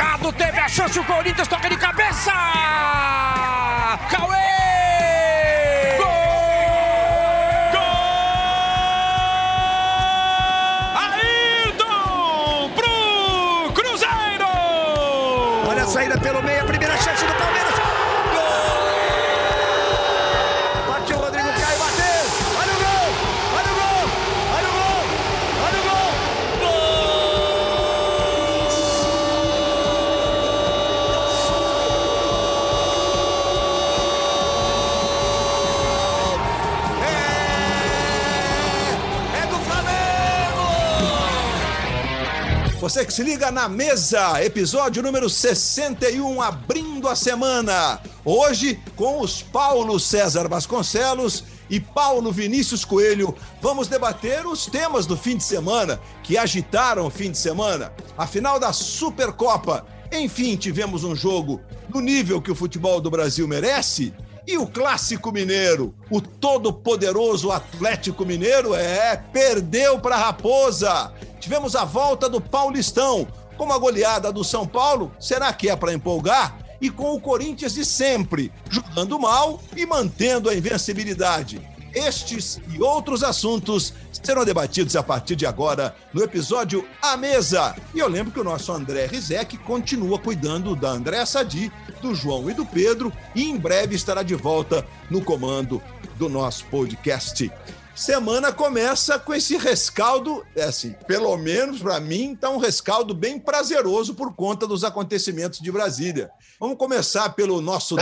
fechado, teve a chance, o Corinthians toca de cabeça! Cauê! Você que se liga na mesa, episódio número 61, abrindo a semana. Hoje, com os Paulo César Vasconcelos e Paulo Vinícius Coelho, vamos debater os temas do fim de semana que agitaram o fim de semana. A final da Supercopa. Enfim, tivemos um jogo no nível que o futebol do Brasil merece. E o clássico mineiro, o todo-poderoso Atlético Mineiro, é, perdeu para Raposa. Tivemos a volta do Paulistão, com a goleada do São Paulo, será que é para empolgar? E com o Corinthians de sempre, jogando mal e mantendo a invencibilidade. Estes e outros assuntos serão debatidos a partir de agora no episódio A Mesa. E eu lembro que o nosso André Rizek continua cuidando da André Sadi, do João e do Pedro, e em breve estará de volta no comando do nosso podcast. Semana começa com esse rescaldo, é assim, pelo menos para mim, tá um rescaldo bem prazeroso por conta dos acontecimentos de Brasília. Vamos começar pelo nosso.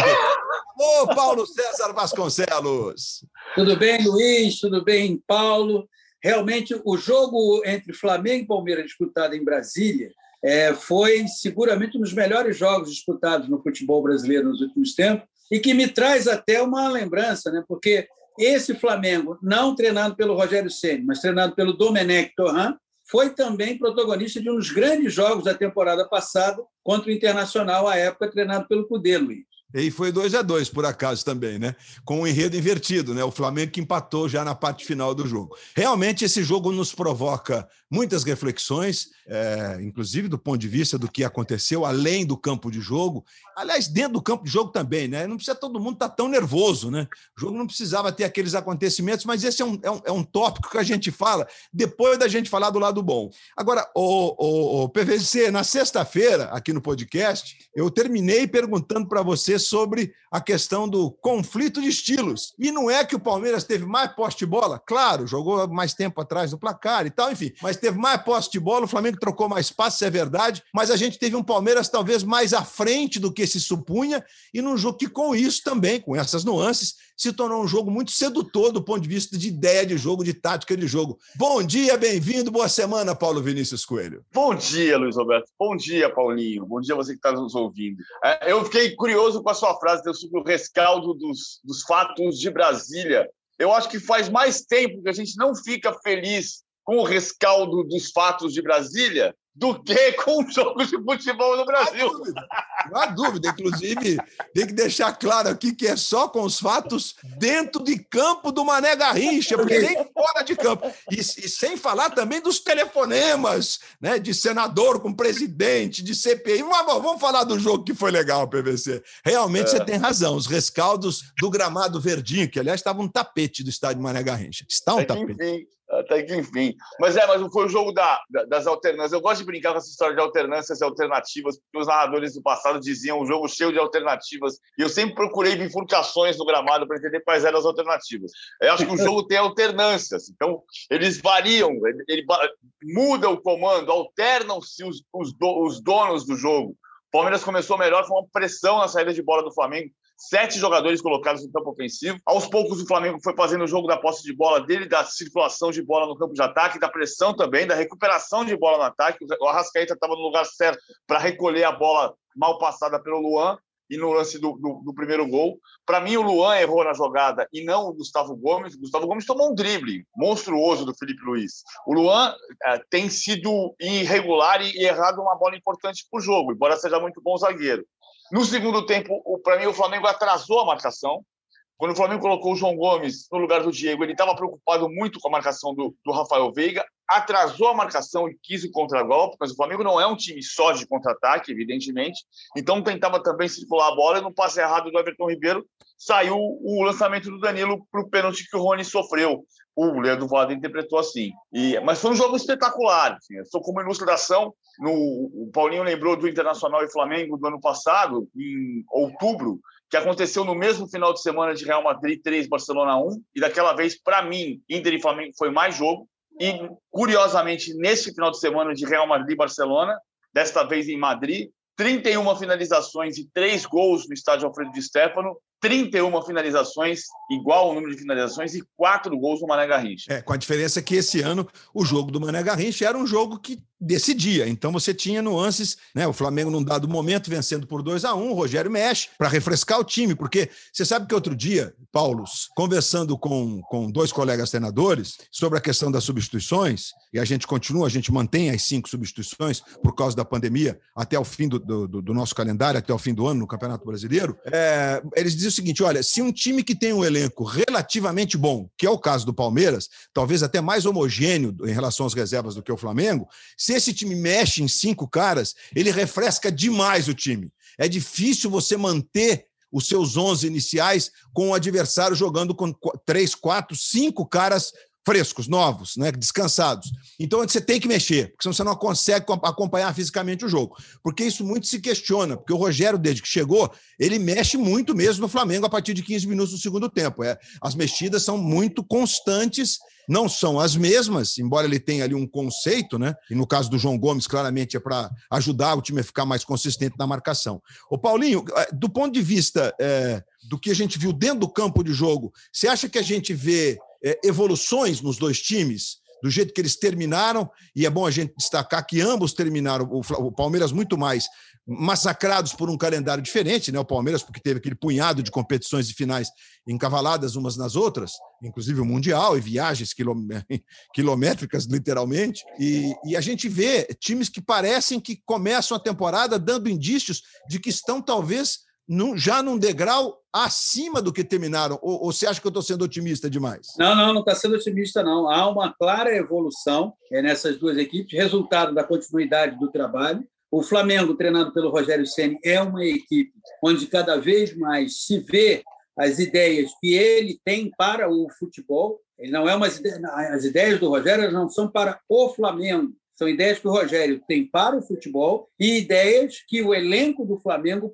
Ô, Paulo César Vasconcelos! Tudo bem, Luiz? Tudo bem, Paulo? Realmente, o jogo entre Flamengo e Palmeiras disputado em Brasília é, foi seguramente um dos melhores jogos disputados no futebol brasileiro nos últimos tempos e que me traz até uma lembrança, né? porque esse Flamengo, não treinado pelo Rogério Ceni, mas treinado pelo Domenech Torran, foi também protagonista de um dos grandes jogos da temporada passada contra o Internacional, à época treinado pelo Cudê, Luiz. E foi 2 a 2 por acaso também, né? Com o um enredo invertido, né? O Flamengo que empatou já na parte final do jogo. Realmente esse jogo nos provoca muitas reflexões, é, inclusive do ponto de vista do que aconteceu além do campo de jogo. Aliás, dentro do campo de jogo também, né? Não precisa todo mundo estar tão nervoso, né? O jogo não precisava ter aqueles acontecimentos, mas esse é um, é um, é um tópico que a gente fala depois da gente falar do lado bom. Agora, o, o, o PVC, na sexta-feira, aqui no podcast, eu terminei perguntando para você sobre a questão do conflito de estilos. E não é que o Palmeiras teve mais poste de bola, claro, jogou mais tempo atrás do placar e tal, enfim, mas teve mais posse de bola, o Flamengo trocou mais passes, é verdade, mas a gente teve um Palmeiras talvez mais à frente do que se supunha e num jogo que com isso também, com essas nuances, se tornou um jogo muito sedutor do ponto de vista de ideia de jogo, de tática de jogo. Bom dia, bem-vindo, boa semana, Paulo Vinícius Coelho. Bom dia, Luiz Roberto. Bom dia, Paulinho. Bom dia você que está nos ouvindo. Eu fiquei curioso com a sua frase sobre o rescaldo dos, dos fatos de Brasília. Eu acho que faz mais tempo que a gente não fica feliz com o rescaldo dos fatos de Brasília do que com jogos de futebol no Brasil. Não há dúvida. Não há dúvida. Inclusive, tem que deixar claro aqui que é só com os fatos dentro de campo do Mané Garrincha, porque nem fora de campo. E, e sem falar também dos telefonemas, né? De senador com presidente, de CPI. Vamos, vamos falar do jogo que foi legal, PVC. Realmente é. você tem razão. Os rescaldos do gramado verdinho, que aliás estava um tapete do estádio Mané Garrincha. Está um é tapete. Enfim. Até que enfim. Mas é, mas foi o jogo da, das alternâncias. Eu gosto de brincar com essa história de alternâncias e alternativas, porque os narradores do passado diziam um jogo cheio de alternativas. E eu sempre procurei bifurcações no gramado para entender quais eram as alternativas. Eu acho que o jogo tem alternâncias. Então, eles variam, ele, ele muda o comando, alternam-se os, os, do, os donos do jogo. O Palmeiras começou melhor com uma pressão na saída de bola do Flamengo sete jogadores colocados no campo ofensivo. Aos poucos, o Flamengo foi fazendo o jogo da posse de bola dele, da circulação de bola no campo de ataque, da pressão também, da recuperação de bola no ataque. O Arrascaeta estava no lugar certo para recolher a bola mal passada pelo Luan e no lance do, do, do primeiro gol. Para mim, o Luan errou na jogada e não o Gustavo Gomes. O Gustavo Gomes tomou um drible monstruoso do Felipe Luiz. O Luan é, tem sido irregular e, errado uma bola importante para o jogo, embora seja muito bom zagueiro. No segundo tempo, para mim, o Flamengo atrasou a marcação. Quando o Flamengo colocou o João Gomes no lugar do Diego, ele estava preocupado muito com a marcação do, do Rafael Veiga. atrasou a marcação e quis o contra-golpe, mas o Flamengo não é um time só de contra-ataque, evidentemente. Então tentava também circular a bola e no passe errado do Everton Ribeiro saiu o lançamento do Danilo para o pênalti que o Rony sofreu. O Leandro Vada interpretou assim. E, mas foi um jogo espetacular. Assim, só como ilustração, no, o Paulinho lembrou do Internacional e Flamengo do ano passado, em outubro, que aconteceu no mesmo final de semana de Real Madrid 3, Barcelona 1, e daquela vez, para mim, Inter e Flamengo foi mais jogo. E, curiosamente, nesse final de semana de Real Madrid e Barcelona, desta vez em Madrid, 31 finalizações e 3 gols no estádio Alfredo de Stefano, 31 finalizações, igual o número de finalizações, e 4 gols no Mané Garrincha. É, com a diferença que esse ano o jogo do Mané Garrincha era um jogo que decidia. Então você tinha nuances, né? O Flamengo num dado momento vencendo por 2 a 1 um, o Rogério mexe para refrescar o time, porque você sabe que outro dia, Paulos, conversando com, com dois colegas treinadores sobre a questão das substituições, e a gente continua, a gente mantém as cinco substituições por causa da pandemia até o fim do, do, do nosso calendário, até o fim do ano no Campeonato Brasileiro, é, eles dizem o seguinte: olha, se um time que tem um elenco relativamente bom, que é o caso do Palmeiras, talvez até mais homogêneo em relação às reservas do que o Flamengo, se esse time mexe em cinco caras, ele refresca demais o time. É difícil você manter os seus 11 iniciais com o adversário jogando com três, quatro, cinco caras frescos, novos, né, descansados. Então você tem que mexer, porque senão você não consegue acompanhar fisicamente o jogo. Porque isso muito se questiona, porque o Rogério, desde que chegou, ele mexe muito mesmo no Flamengo a partir de 15 minutos do segundo tempo. É, as mexidas são muito constantes, não são as mesmas, embora ele tenha ali um conceito, né? E no caso do João Gomes, claramente é para ajudar o time a ficar mais consistente na marcação. O Paulinho, eh, do ponto de vista é, do que a gente viu dentro do campo de jogo, você acha que a gente vê é, evoluções nos dois times, do jeito que eles terminaram, e é bom a gente destacar que ambos terminaram, o, o Palmeiras muito mais massacrados por um calendário diferente, né? O Palmeiras, porque teve aquele punhado de competições de finais encavaladas umas nas outras, inclusive o Mundial e viagens quilométricas, literalmente. E, e, a gente vê times que parecem que começam a temporada dando indícios de que estão, talvez, num, já num degrau acima do que terminaram? Ou, ou você acha que eu estou sendo otimista demais? Não, não, não está sendo otimista, não. Há uma clara evolução é, nessas duas equipes, resultado da continuidade do trabalho. O Flamengo, treinado pelo Rogério Ceni, é uma equipe onde cada vez mais se vê as ideias que ele tem para o futebol. Ele não é umas as ideias do Rogério não são para o Flamengo, são ideias que o Rogério tem para o futebol e ideias que o elenco do Flamengo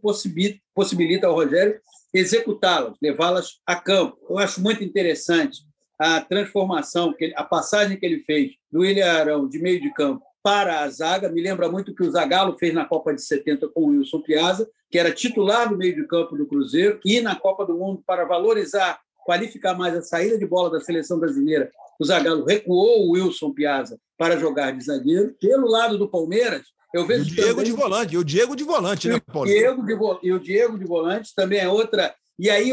possibilita, ao Rogério executá-las, levá-las a campo. Eu acho muito interessante a transformação, a passagem que ele fez do William Arão de meio de campo para a zaga. Me lembra muito o que o Zagallo fez na Copa de 70 com o Wilson Piazza, que era titular no meio de campo do Cruzeiro, e na Copa do Mundo para valorizar, qualificar mais a saída de bola da seleção brasileira. O Zagallo recuou o Wilson Piazza para jogar de zagueiro. Pelo lado do Palmeiras, eu vejo. E o Diego também... de volante, e o Diego de volante, né, Paulo? Diego de vo... E o Diego de volante também é outra. E aí,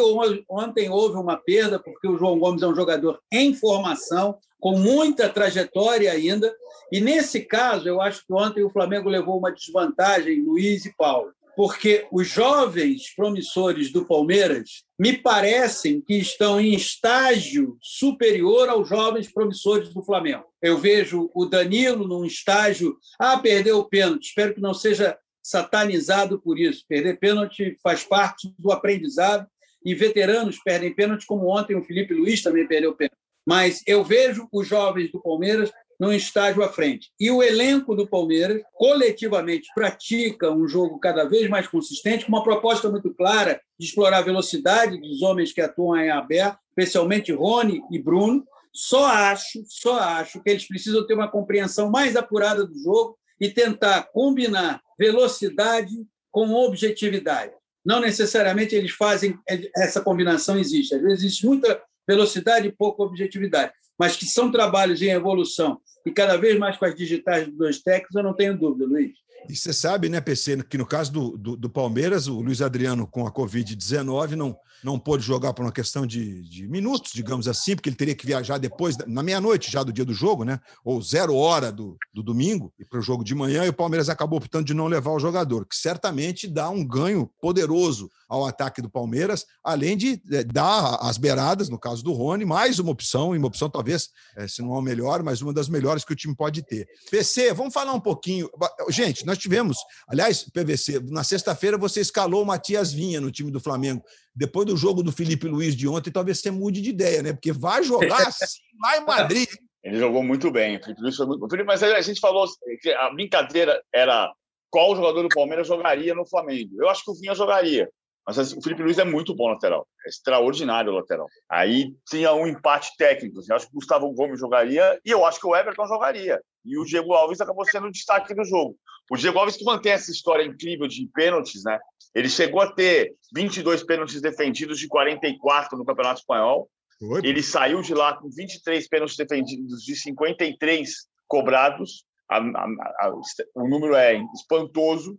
ontem houve uma perda, porque o João Gomes é um jogador em formação, com muita trajetória ainda. E nesse caso, eu acho que ontem o Flamengo levou uma desvantagem, Luiz e Paulo porque os jovens promissores do Palmeiras me parecem que estão em estágio superior aos jovens promissores do Flamengo. Eu vejo o Danilo num estágio. Ah, perdeu o pênalti. Espero que não seja satanizado por isso. Perder pênalti faz parte do aprendizado e veteranos perdem pênalti, como ontem o Felipe Luiz também perdeu pênalti. Mas eu vejo os jovens do Palmeiras num estágio à frente. E o elenco do Palmeiras, coletivamente, pratica um jogo cada vez mais consistente, com uma proposta muito clara de explorar a velocidade dos homens que atuam em aberto, especialmente Rony e Bruno. Só acho, só acho que eles precisam ter uma compreensão mais apurada do jogo e tentar combinar velocidade com objetividade. Não necessariamente eles fazem essa combinação existe. Às vezes existe muita velocidade e pouca objetividade, mas que são trabalhos em evolução e cada vez mais com as digitais dos técnicos, eu não tenho dúvida, Luiz. E você sabe, né, PC, que no caso do, do, do Palmeiras, o Luiz Adriano com a Covid-19 não, não pôde jogar por uma questão de, de minutos, digamos assim, porque ele teria que viajar depois, na meia-noite já do dia do jogo, né? Ou zero hora do, do domingo, e para o jogo de manhã, e o Palmeiras acabou optando de não levar o jogador, que certamente dá um ganho poderoso ao ataque do Palmeiras, além de é, dar as beiradas, no caso do Rony, mais uma opção, e uma opção talvez, é, se não é o melhor, mas uma das melhores que o time pode ter. PC, vamos falar um pouquinho. Gente, nós tivemos, aliás, PVC, na sexta-feira você escalou o Matias Vinha no time do Flamengo. Depois do jogo do Felipe Luiz de ontem, talvez você mude de ideia, né? Porque vai jogar assim lá em Madrid. Ele jogou muito bem. O Felipe Luiz foi muito. Mas a gente falou que a brincadeira era qual jogador do Palmeiras jogaria no Flamengo. Eu acho que o Vinha jogaria. Mas assim, o Felipe Luiz é muito bom lateral, é extraordinário lateral. Aí tinha um empate técnico. Assim, eu acho que o Gustavo Gomes jogaria e eu acho que o Everton jogaria. E o Diego Alves acabou sendo o destaque do jogo. O Diego Alves que mantém essa história incrível de pênaltis, né? Ele chegou a ter 22 pênaltis defendidos de 44 no Campeonato Espanhol. Oi. Ele saiu de lá com 23 pênaltis defendidos de 53 cobrados. A, a, a, o número é espantoso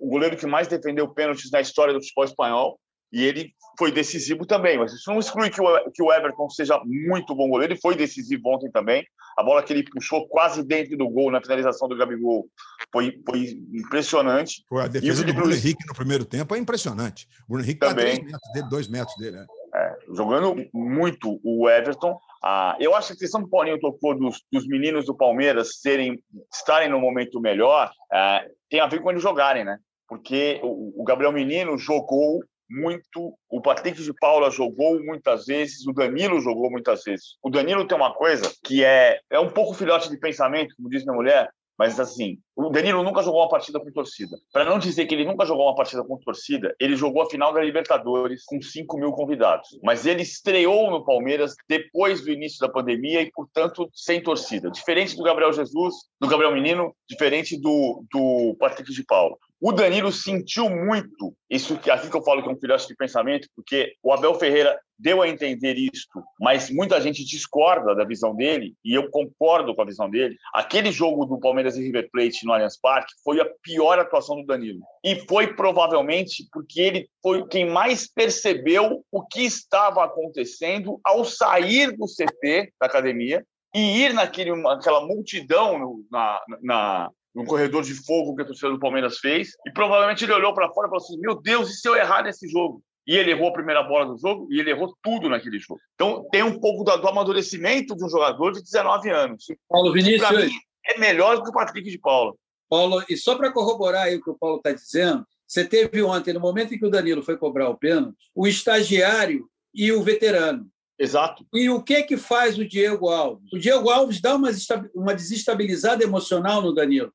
o goleiro que mais defendeu pênaltis na história do futebol espanhol, e ele foi decisivo também. Mas isso não exclui que o, que o Everton seja muito bom goleiro, ele foi decisivo ontem também. A bola que ele puxou quase dentro do gol na finalização do Gabigol foi, foi impressionante. Foi a defesa do Bruno Henrique no primeiro tempo é impressionante. O Bruno Henrique também. Tá metros dele, dois metros dele. Né? É, jogando muito o Everton. Ah, eu acho que a questão que o Paulinho tocou dos, dos meninos do Palmeiras serem, estarem no momento melhor ah, tem a ver com eles jogarem, né? Porque o, o Gabriel Menino jogou muito, o Patrick de Paula jogou muitas vezes, o Danilo jogou muitas vezes. O Danilo tem uma coisa que é, é um pouco filhote de pensamento, como diz minha mulher, mas assim, o Danilo nunca jogou uma partida com torcida. Para não dizer que ele nunca jogou uma partida com torcida, ele jogou a final da Libertadores com 5 mil convidados. Mas ele estreou no Palmeiras depois do início da pandemia e, portanto, sem torcida. Diferente do Gabriel Jesus, do Gabriel Menino, diferente do, do Patrick de Paulo. O Danilo sentiu muito isso que aqui que eu falo que é um filhote de pensamento, porque o Abel Ferreira deu a entender isto, mas muita gente discorda da visão dele e eu concordo com a visão dele. Aquele jogo do Palmeiras e River Plate no Allianz Parque foi a pior atuação do Danilo e foi provavelmente porque ele foi quem mais percebeu o que estava acontecendo ao sair do CT da academia e ir naquele, naquela multidão no, na, na, no corredor de fogo que a torcida do Palmeiras fez, e provavelmente ele olhou para fora e falou assim: Meu Deus, e se eu errar nesse jogo? E ele errou a primeira bola do jogo e ele errou tudo naquele jogo. Então tem um pouco do, do amadurecimento de um jogador de 19 anos. Paulo Vinícius. Mim, é melhor do que o Patrick de Paula. Paulo, e só para corroborar aí o que o Paulo está dizendo, você teve ontem, no momento em que o Danilo foi cobrar o pênalti, o estagiário e o veterano. Exato. E o que que faz o Diego Alves? O Diego Alves dá uma, uma desestabilizada emocional no Danilo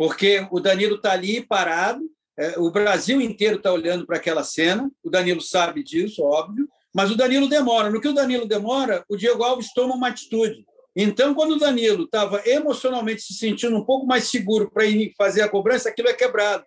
porque o Danilo está ali parado, é, o Brasil inteiro está olhando para aquela cena, o Danilo sabe disso, óbvio, mas o Danilo demora. No que o Danilo demora, o Diego Alves toma uma atitude. Então, quando o Danilo estava emocionalmente se sentindo um pouco mais seguro para ir fazer a cobrança, aquilo é quebrado.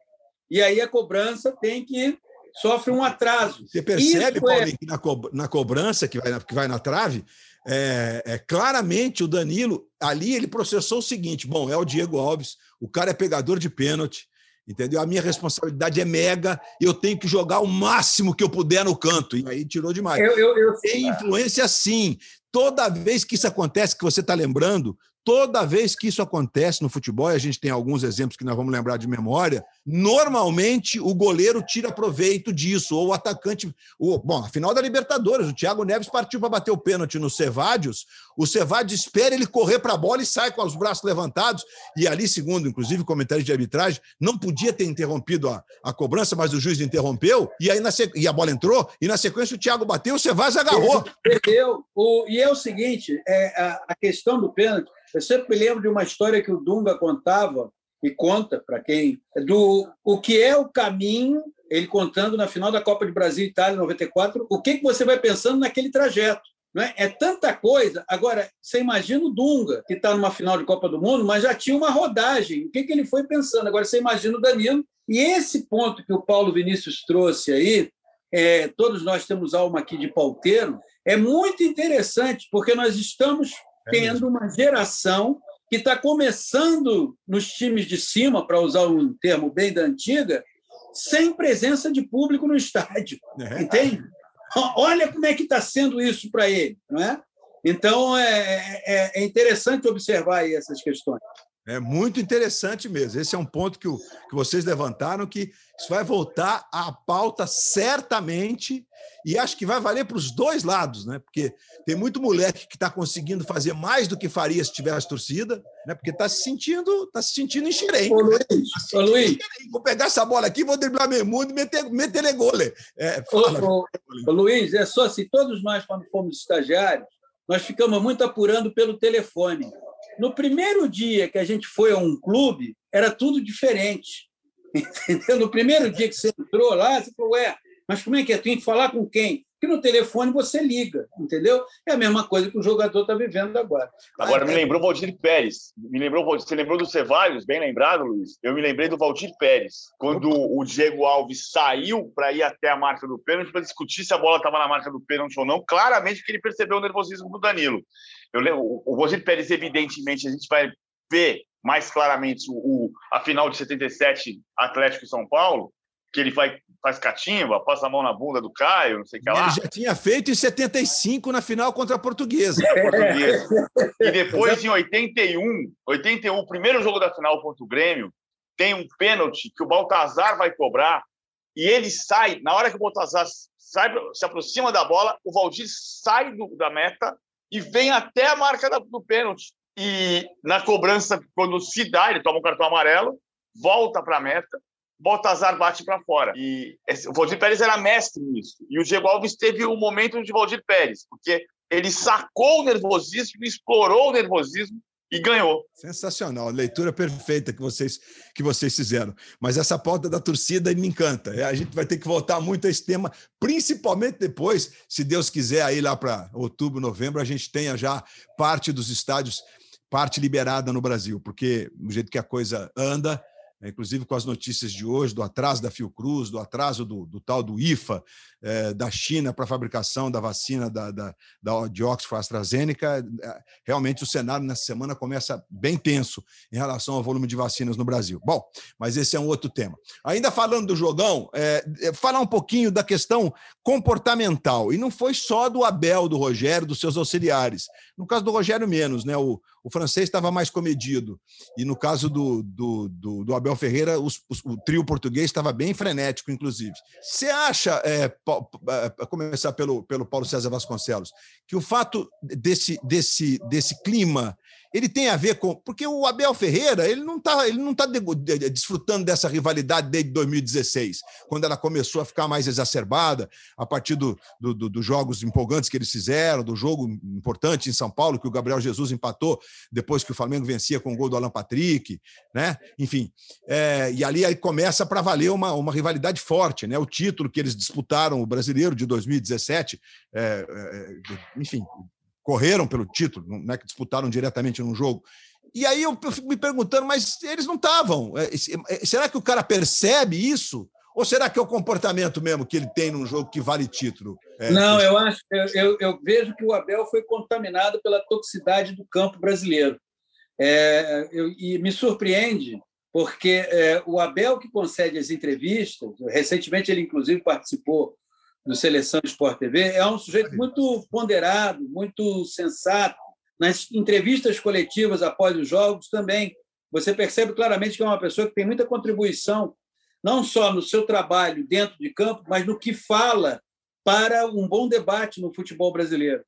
E aí a cobrança tem que sofre um atraso. Você percebe, é Paulinho, é... que na, co na cobrança que vai na, que vai na trave, é, é, claramente o Danilo, ali ele processou o seguinte: bom, é o Diego Alves, o cara é pegador de pênalti, entendeu? A minha responsabilidade é mega, eu tenho que jogar o máximo que eu puder no canto. E aí tirou demais. Eu, eu, eu... Tem influência sim. Toda vez que isso acontece, que você está lembrando, Toda vez que isso acontece no futebol, e a gente tem alguns exemplos que nós vamos lembrar de memória, normalmente o goleiro tira proveito disso, ou o atacante. O, bom, a final da Libertadores, o Thiago Neves partiu para bater o pênalti no Cevadios, o Cevadios espera ele correr para a bola e sai com os braços levantados, e ali, segundo, inclusive, o comentário de arbitragem, não podia ter interrompido a, a cobrança, mas o juiz interrompeu, e aí na e a bola entrou, e na sequência o Thiago bateu, o Cevadios agarrou. Perdeu. O, e é o seguinte: é, a, a questão do pênalti eu sempre me lembro de uma história que o Dunga contava, e conta para quem, do o que é o caminho, ele contando na final da Copa de Brasil Itália 94, o que, que você vai pensando naquele trajeto. Não é? tanta coisa. Agora, você imagina o Dunga, que está numa final de Copa do Mundo, mas já tinha uma rodagem. O que, que ele foi pensando? Agora, você imagina o Danilo. E esse ponto que o Paulo Vinícius trouxe aí, é, todos nós temos alma aqui de pauteiro, é muito interessante, porque nós estamos tendo uma geração que está começando nos times de cima, para usar um termo bem da antiga, sem presença de público no estádio. É. Entende? Olha como é que está sendo isso para ele, não é? Então, é, é, é interessante observar essas questões. É muito interessante mesmo. Esse é um ponto que, o, que vocês levantaram, que isso vai voltar à pauta certamente, e acho que vai valer para os dois lados, né? Porque tem muito moleque que está conseguindo fazer mais do que faria se tivesse torcida, né? Porque está se sentindo, tá se sentindo enxerente. Ô, Luiz, tá ô, Luiz. Vou pegar essa bola aqui, vou driblar meu mundo e meter, meter gole. É, fala, ô, ô, Luiz, é só assim, todos nós, quando fomos estagiários, nós ficamos muito apurando pelo telefone. No primeiro dia que a gente foi a um clube, era tudo diferente. Entendeu? No primeiro dia que você entrou lá, você falou, ué, mas como é que é? Tem que falar com quem? Porque no telefone você liga, entendeu? É a mesma coisa que o jogador está vivendo agora. Agora, me lembrou o Valdir Pérez. Me lembrou, você lembrou do Cevalhos, bem lembrado, Luiz? Eu me lembrei do Valdir Pérez. Quando o Diego Alves saiu para ir até a marca do pênalti, para discutir se a bola estava na marca do pênalti ou não, claramente que ele percebeu o nervosismo do Danilo. Eu lembro, o Valdir Pérez, evidentemente, a gente vai ver mais claramente o, a final de 77 Atlético e São Paulo, que ele vai, faz catimba, passa a mão na bunda do Caio, não sei o que lá. Ele já tinha feito em 75 na final contra a Portuguesa. portuguesa. E depois, em 81, 81, o primeiro jogo da final contra o Grêmio, tem um pênalti que o Baltazar vai cobrar e ele sai, na hora que o Baltazar sai, se aproxima da bola, o Valdir sai do, da meta e vem até a marca do pênalti. E na cobrança, quando se dá, ele toma um cartão amarelo, volta para a meta, Baltazar bate para fora. E o Valdir Pérez era mestre nisso. E o Diego Alves teve o um momento de Valdir Pérez, porque ele sacou o nervosismo, explorou o nervosismo e ganhou. Sensacional, leitura perfeita que vocês que vocês fizeram. Mas essa pauta da torcida me encanta. É, a gente vai ter que voltar muito a esse tema, principalmente depois, se Deus quiser, aí lá para outubro, novembro, a gente tenha já parte dos estádios, parte liberada no Brasil, porque do jeito que a coisa anda, inclusive com as notícias de hoje, do atraso da Fiocruz, do atraso do, do tal do IFA, é, da China para a fabricação da vacina da, da, da, de Oxford AstraZeneca, é, realmente o cenário nessa semana começa bem tenso em relação ao volume de vacinas no Brasil. Bom, mas esse é um outro tema. Ainda falando do jogão, é, é falar um pouquinho da questão comportamental. E não foi só do Abel, do Rogério, dos seus auxiliares. No caso do Rogério, menos, né? O, o francês estava mais comedido. E no caso do, do, do, do Abel Ferreira, os, o trio português estava bem frenético, inclusive. Você acha, é, é começar pelo, pelo Paulo César Vasconcelos, que o fato desse, desse, desse clima ele tem a ver com. Porque o Abel Ferreira ele não está não tá desfrutando dessa rivalidade desde 2016, quando ela começou a ficar mais exacerbada, a partir dos do, do, do jogos empolgantes que eles fizeram, do jogo importante em São Paulo, que o Gabriel Jesus empatou depois que o Flamengo vencia com o gol do Alan Patrick, né? Enfim. É, e ali aí começa para valer uma, uma rivalidade forte, né? O título que eles disputaram, o brasileiro de 2017, é, é, enfim, correram pelo título, não é que disputaram diretamente num jogo. E aí eu fico me perguntando, mas eles não estavam. É, é, será que o cara percebe isso? Ou será que é o comportamento mesmo que ele tem num jogo que vale título? É, não, eu acho, eu, eu, vejo que o Abel foi contaminado pela toxicidade do campo brasileiro. É, eu, e me surpreende, porque é, o Abel que concede as entrevistas, recentemente ele inclusive participou do Seleção Sport TV, é um sujeito muito ponderado, muito sensato. Nas entrevistas coletivas após os jogos também, você percebe claramente que é uma pessoa que tem muita contribuição, não só no seu trabalho dentro de campo, mas no que fala para um bom debate no futebol brasileiro.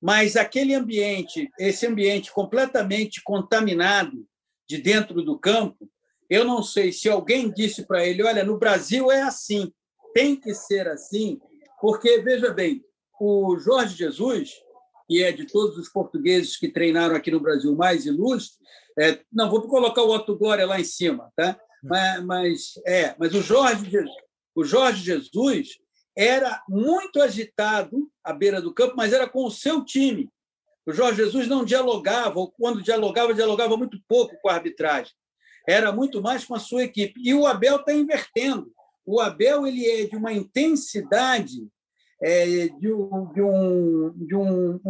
Mas aquele ambiente, esse ambiente completamente contaminado de dentro do campo, eu não sei se alguém disse para ele: olha, no Brasil é assim, tem que ser assim, porque, veja bem, o Jorge Jesus, que é de todos os portugueses que treinaram aqui no Brasil mais ilustre, é, não, vou colocar o Otto Glória lá em cima, tá? Mas, mas, é, mas o Jorge, o Jorge Jesus era muito agitado à beira do campo, mas era com o seu time. O Jorge Jesus não dialogava, ou quando dialogava, dialogava muito pouco com a arbitragem. Era muito mais com a sua equipe. E o Abel está invertendo o Abel ele é de uma intensidade, é, de, um, de, um, de um,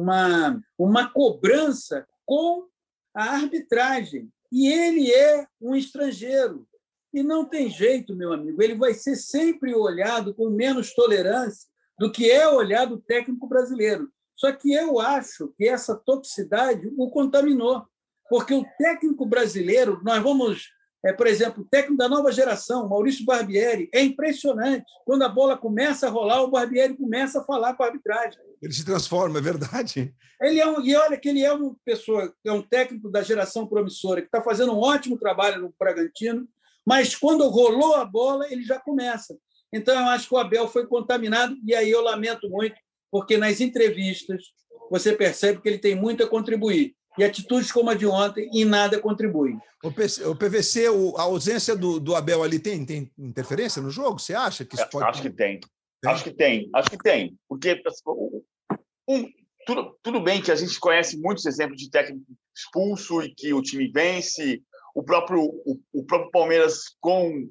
uma, uma cobrança com a arbitragem. E ele é um estrangeiro. E não tem jeito, meu amigo, ele vai ser sempre olhado com menos tolerância do que é olhar do técnico brasileiro. Só que eu acho que essa toxicidade o contaminou, porque o técnico brasileiro, nós vamos é, por exemplo, o técnico da nova geração, Maurício Barbieri, é impressionante. Quando a bola começa a rolar, o Barbieri começa a falar com a arbitragem. Ele se transforma, é verdade. Ele é um, e olha que ele é uma pessoa, é um técnico da geração promissora, que está fazendo um ótimo trabalho no Bragantino, mas quando rolou a bola, ele já começa. Então, eu acho que o Abel foi contaminado, e aí eu lamento muito, porque nas entrevistas você percebe que ele tem muito a contribuir e atitudes como a de ontem em nada contribuem. O, PVC, a ausência do, do Abel ali tem, tem interferência no jogo? Você acha que isso pode... Acho que tem. tem. Acho que tem. Acho que tem. Porque um, tudo, tudo bem que a gente conhece muitos exemplos de técnico expulso e que o time vence. O próprio, o, o próprio Palmeiras, com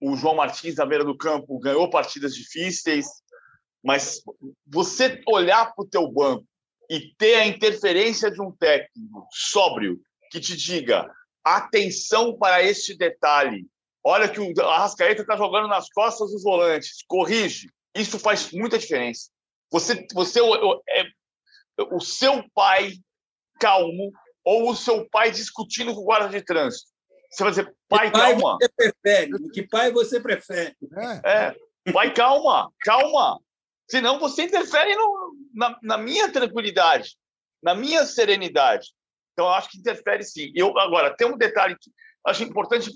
o João Martins na beira do campo, ganhou partidas difíceis. Mas você olhar para o teu banco e ter a interferência de um técnico sóbrio que te diga atenção para este detalhe. Olha que o Arrascaeta está jogando nas costas dos volantes. Corrige. Isso faz muita diferença. Você, você é, o seu pai calmo ou o seu pai discutindo com o guarda de trânsito. Você vai dizer, pai, pai calma. Você prefere? Que pai você prefere? É, pai, calma, calma. Senão você interfere no, na, na, minha tranquilidade, na minha serenidade. Então, eu acho que interfere sim. Eu, agora, tem um detalhe que acho importante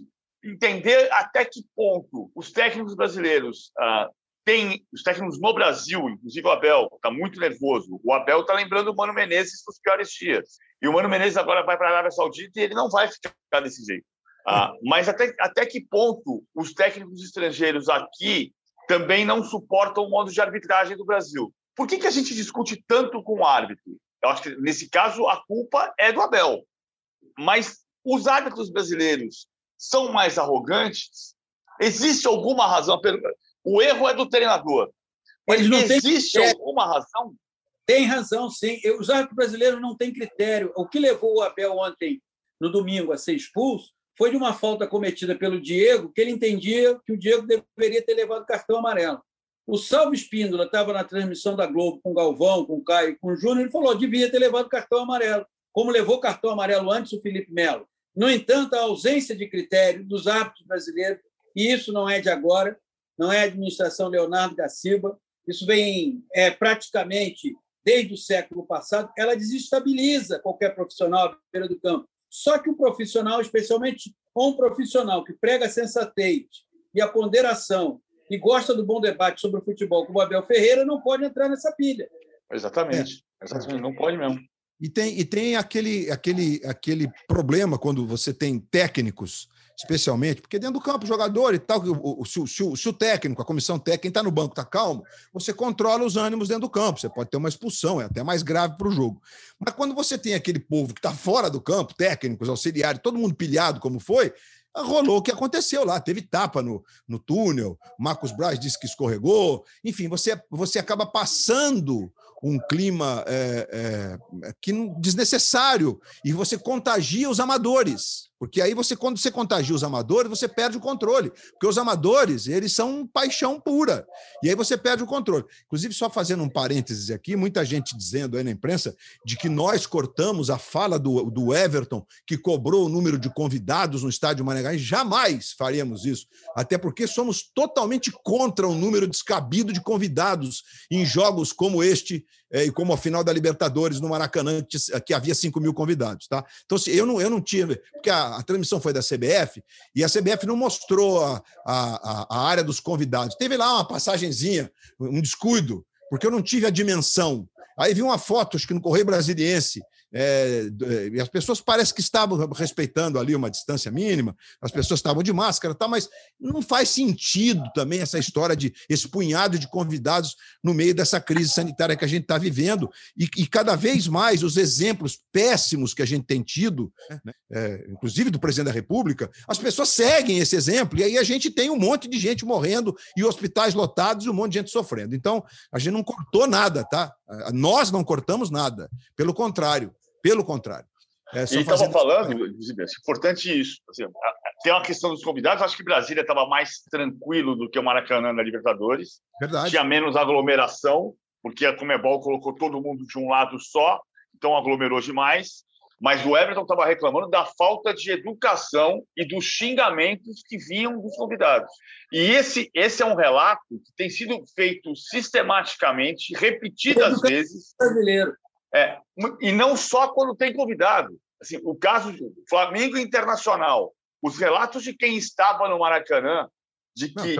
entender até que ponto os técnicos brasileiros ah, têm, os técnicos no Brasil, inclusive o Abel, está muito nervoso. O Abel está lembrando o Mano Menezes dos piores dias. E o Mano Menezes agora vai para a Arábia Saudita e ele não vai ficar desse jeito. Ah, mas até, até que ponto os técnicos estrangeiros aqui também não suportam o modo de arbitragem do Brasil. Por que, que a gente discute tanto com o árbitro? Eu acho que, nesse caso, a culpa é do Abel. Mas os árbitros brasileiros são mais arrogantes? Existe alguma razão? O erro é do treinador. Mas existe alguma razão? Tem razão, sim. Os árbitros brasileiros não têm critério. O que levou o Abel ontem, no domingo, a ser expulso foi de uma falta cometida pelo Diego, que ele entendia que o Diego deveria ter levado cartão amarelo. O Salvo Espíndola estava na transmissão da Globo com o Galvão, com o Caio, com o Júnior, ele falou: devia ter levado cartão amarelo, como levou cartão amarelo antes o Felipe Melo. No entanto, a ausência de critério dos árbitros brasileiros, e isso não é de agora, não é a administração Leonardo da Silva, isso vem é, praticamente desde o século passado, ela desestabiliza qualquer profissional à beira do campo. Só que o profissional, especialmente um profissional que prega a sensatez e a ponderação e gosta do bom debate sobre o futebol, como o Abel Ferreira, não pode entrar nessa pilha. Exatamente. É. Exatamente. Não pode mesmo. E tem, e tem aquele, aquele, aquele problema quando você tem técnicos especialmente, porque dentro do campo, o jogador e tal, o, o, se, o, se o técnico, a comissão técnica, está no banco, está calmo, você controla os ânimos dentro do campo. Você pode ter uma expulsão, é até mais grave para o jogo. Mas quando você tem aquele povo que está fora do campo, técnicos, auxiliares, todo mundo pilhado como foi, rolou o que aconteceu lá. Teve tapa no, no túnel, Marcos Braz disse que escorregou. Enfim, você, você acaba passando um clima é, é, que desnecessário e você contagia os amadores. Porque aí você, quando você contagia os amadores, você perde o controle. Porque os amadores, eles são paixão pura. E aí você perde o controle. Inclusive, só fazendo um parênteses aqui, muita gente dizendo aí na imprensa de que nós cortamos a fala do, do Everton, que cobrou o número de convidados no estádio Manegai. Jamais faríamos isso. Até porque somos totalmente contra o número descabido de convidados em jogos como este é, e como a final da Libertadores no Maracanã, que, havia 5 mil convidados. Tá? Então, se, eu, não, eu não tive, porque a, a, transmissão foi da CBF, e a CBF não mostrou a, a, a área dos convidados. Teve lá uma passagenzinha, um descuido, porque eu não tive a dimensão. Aí vi uma foto, acho que no Correio Brasiliense, é, e as pessoas parecem que estavam respeitando ali uma distância mínima, as pessoas estavam de máscara, tá, mas não faz sentido também essa história de esse punhado de convidados no meio dessa crise sanitária que a gente está vivendo. E, e, cada vez mais os exemplos péssimos que a gente tem tido, né, é, inclusive do presidente da República, as pessoas seguem esse exemplo, e aí a gente tem um monte de gente morrendo e hospitais lotados e um monte de gente sofrendo. Então, a gente não cortou nada, tá? Nós não cortamos nada. Pelo contrário, pelo contrário. É, e estava fazendo... falando, é importante isso. Assim, tem uma questão dos convidados. Acho que Brasília estava mais tranquilo do que o Maracanã na Libertadores. Verdade. Tinha menos aglomeração, porque a Comebol colocou todo mundo de um lado só, então aglomerou demais. Mas o Everton estava reclamando da falta de educação e dos xingamentos que vinham dos convidados. E esse, esse é um relato que tem sido feito sistematicamente, repetidas vezes. Brasileiro. É, e não só quando tem convidado. Assim, o caso do Flamengo Internacional, os relatos de quem estava no Maracanã, de que.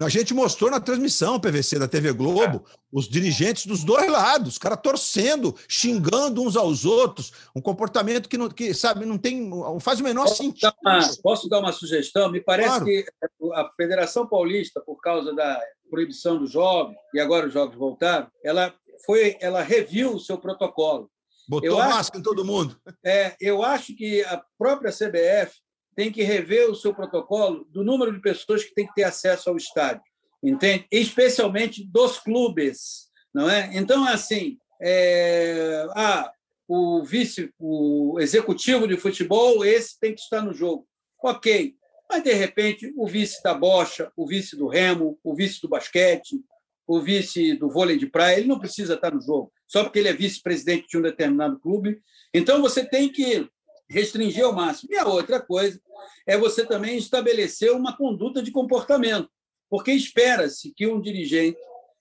Não, a gente mostrou na transmissão PVC da TV Globo é. os dirigentes dos dois lados, os caras torcendo, xingando uns aos outros, um comportamento que, não, que sabe, não tem, não faz o menor posso sentido. Dar uma, posso dar uma sugestão? Me parece claro. que a Federação Paulista, por causa da proibição dos jogos, e agora os jogos voltaram, ela foi, ela reviu o seu protocolo. Botou eu máscara acho, em todo mundo. É, eu acho que a própria CBF tem que rever o seu protocolo do número de pessoas que tem que ter acesso ao estádio, entende? Especialmente dos clubes, não é? Então, assim, é... ah, o vice, o executivo de futebol, esse tem que estar no jogo. Ok, mas de repente o vice da bocha, o vice do remo, o vice do basquete, o vice do vôlei de praia, ele não precisa estar no jogo, só porque ele é vice-presidente de um determinado clube. Então você tem que restringir ao máximo. E a outra coisa é você também estabelecer uma conduta de comportamento, porque espera-se que um dirigente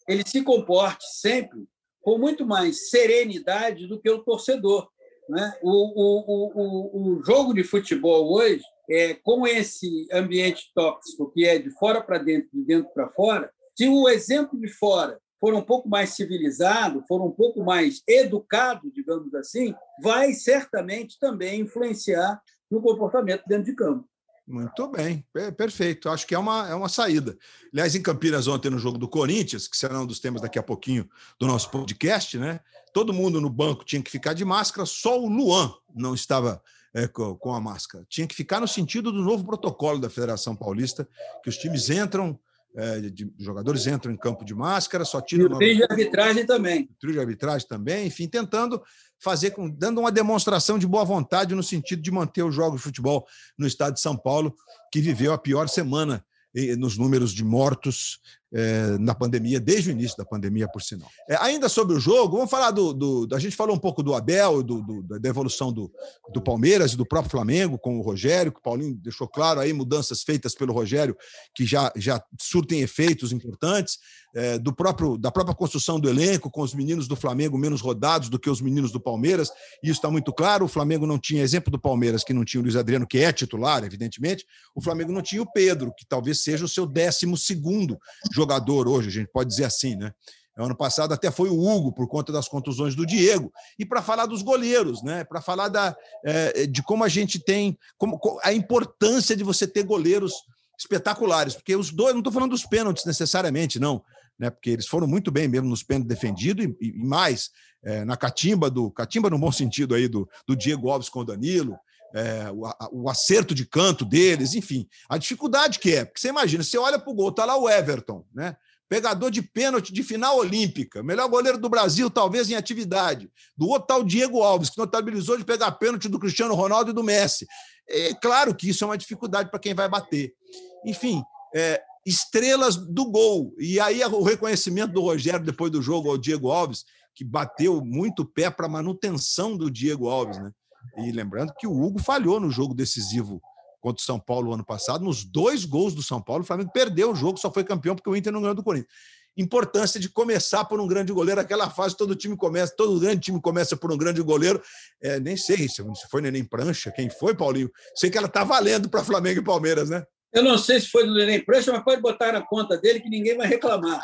ele se comporte sempre com muito mais serenidade do que o torcedor. Né? O, o, o, o jogo de futebol hoje, é, com esse ambiente tóxico que é de fora para dentro, de dentro para fora, se o exemplo de fora for um pouco mais civilizado, for um pouco mais educado, digamos assim, vai certamente também influenciar no comportamento dentro de campo. Muito bem, perfeito. Acho que é uma, é uma saída. Aliás, em Campinas, ontem, no jogo do Corinthians, que será um dos temas daqui a pouquinho do nosso podcast, né? Todo mundo no banco tinha que ficar de máscara, só o Luan não estava é, com a máscara. Tinha que ficar no sentido do novo protocolo da Federação Paulista, que os times entram é, de, jogadores entram em campo de máscara, só tiram. E o trio de arbitragem também. O trio de arbitragem também, enfim, tentando fazer com, dando uma demonstração de boa vontade no sentido de manter o jogo de futebol no estado de São Paulo, que viveu a pior semana nos números de mortos é, na pandemia, desde o início da pandemia, por sinal. É, ainda sobre o jogo, vamos falar do, do, A gente falou um pouco do Abel, do, do, da evolução do, do Palmeiras e do próprio Flamengo com o Rogério, que o Paulinho deixou claro aí, mudanças feitas pelo Rogério que já, já surtem efeitos importantes é, do próprio, da própria construção do elenco, com os meninos do Flamengo menos rodados do que os meninos do Palmeiras, e isso está muito claro. O Flamengo não tinha, exemplo do Palmeiras, que não tinha o Luiz Adriano, que é titular, evidentemente, o Flamengo não tinha o Pedro, que talvez seja o seu décimo segundo jogador hoje, a gente pode dizer assim, né? Ano passado até foi o Hugo, por conta das contusões do Diego. E para falar dos goleiros, né? Para falar da, é, de como a gente tem, como, a importância de você ter goleiros espetaculares, porque os dois, não estou falando dos pênaltis necessariamente, não, né? Porque eles foram muito bem mesmo nos pênaltis defendidos e, e mais é, na catimba do catimba no bom sentido aí do, do Diego Alves com o Danilo. É, o, a, o, acerto de canto deles, enfim, a dificuldade que é, porque você imagina, você olha para o gol, tá lá o Everton, né? Pegador de pênalti de final olímpica, melhor goleiro do Brasil, talvez em atividade. Do outro tá o Diego Alves, que notabilizou de pegar pênalti do Cristiano Ronaldo e do Messi. É claro que isso é uma dificuldade para quem vai bater. Enfim, é, estrelas do gol. E aí o reconhecimento do Rogério depois do jogo ao Diego Alves, que bateu muito pé para a manutenção do Diego Alves, né? E lembrando que o Hugo falhou no jogo decisivo contra o São Paulo ano passado, nos dois gols do São Paulo, o Flamengo perdeu o jogo, só foi campeão porque o Inter não ganhou do Corinthians. Importância de começar por um grande goleiro, aquela fase todo time começa, todo grande time começa por um grande goleiro. É, nem sei se foi nem Prancha, quem foi, Paulinho. Sei que ela tá valendo para Flamengo e Palmeiras, né? Eu não sei se foi do Neném Prancha, mas pode botar na conta dele que ninguém vai reclamar.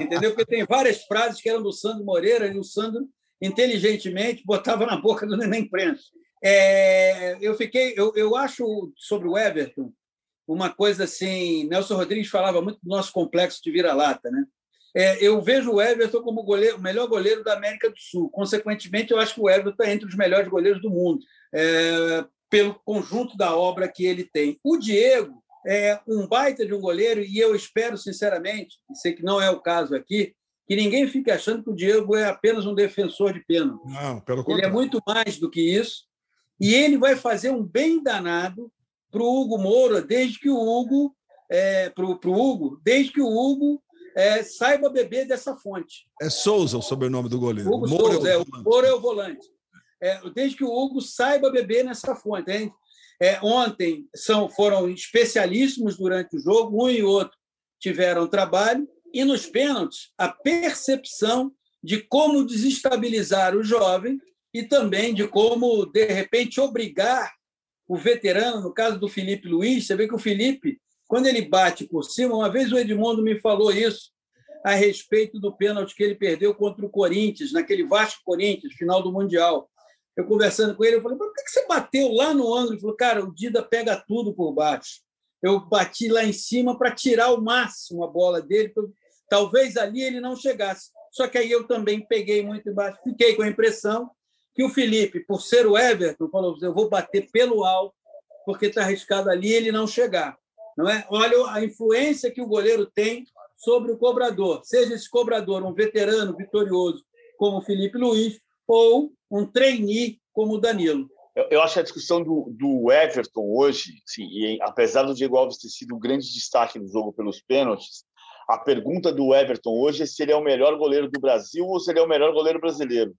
Entendeu? Porque tem várias frases que eram do Sandro Moreira e o Sandro, inteligentemente, botava na boca do Neném Prancha. É, eu fiquei, eu, eu acho sobre o Everton uma coisa assim. Nelson Rodrigues falava muito do nosso complexo de vira-lata, né? É, eu vejo o Everton como goleiro, o melhor goleiro da América do Sul. Consequentemente, eu acho que o Everton está entre os melhores goleiros do mundo, é, pelo conjunto da obra que ele tem. O Diego é um baita de um goleiro e eu espero, sinceramente, sei que não é o caso aqui, que ninguém fique achando que o Diego é apenas um defensor de pênalti. Não, pelo contrário. Ele é muito mais do que isso e ele vai fazer um bem danado para o Hugo Moura, desde que o Hugo, é, para o Hugo, desde que o Hugo é, saiba beber dessa fonte. É Souza o sobrenome do goleiro. Hugo Moura Souza, é o, é, o Moura é o volante. É, desde que o Hugo saiba beber nessa fonte. Hein? É, ontem são, foram especialíssimos durante o jogo, um e outro tiveram trabalho, e nos pênaltis, a percepção de como desestabilizar o jovem e também de como, de repente, obrigar o veterano, no caso do Felipe Luiz, você vê que o Felipe, quando ele bate por cima, uma vez o Edmundo me falou isso a respeito do pênalti que ele perdeu contra o Corinthians, naquele Vasco Corinthians, final do Mundial. Eu conversando com ele, eu falei, por que você bateu lá no ângulo? Ele falou, cara, o Dida pega tudo por baixo. Eu bati lá em cima para tirar o máximo a bola dele, talvez ali ele não chegasse. Só que aí eu também peguei muito embaixo, fiquei com a impressão que o Felipe, por ser o Everton, falou: eu vou bater pelo alto, porque está arriscado ali ele não chegar. Não é? Olha a influência que o goleiro tem sobre o cobrador, seja esse cobrador um veterano vitorioso como o Felipe Luiz ou um trainee como o Danilo. Eu, eu acho que a discussão do, do Everton hoje, sim, e apesar do Diego Alves ter sido um grande destaque no jogo pelos pênaltis, a pergunta do Everton hoje é se ele é o melhor goleiro do Brasil ou se ele é o melhor goleiro brasileiro.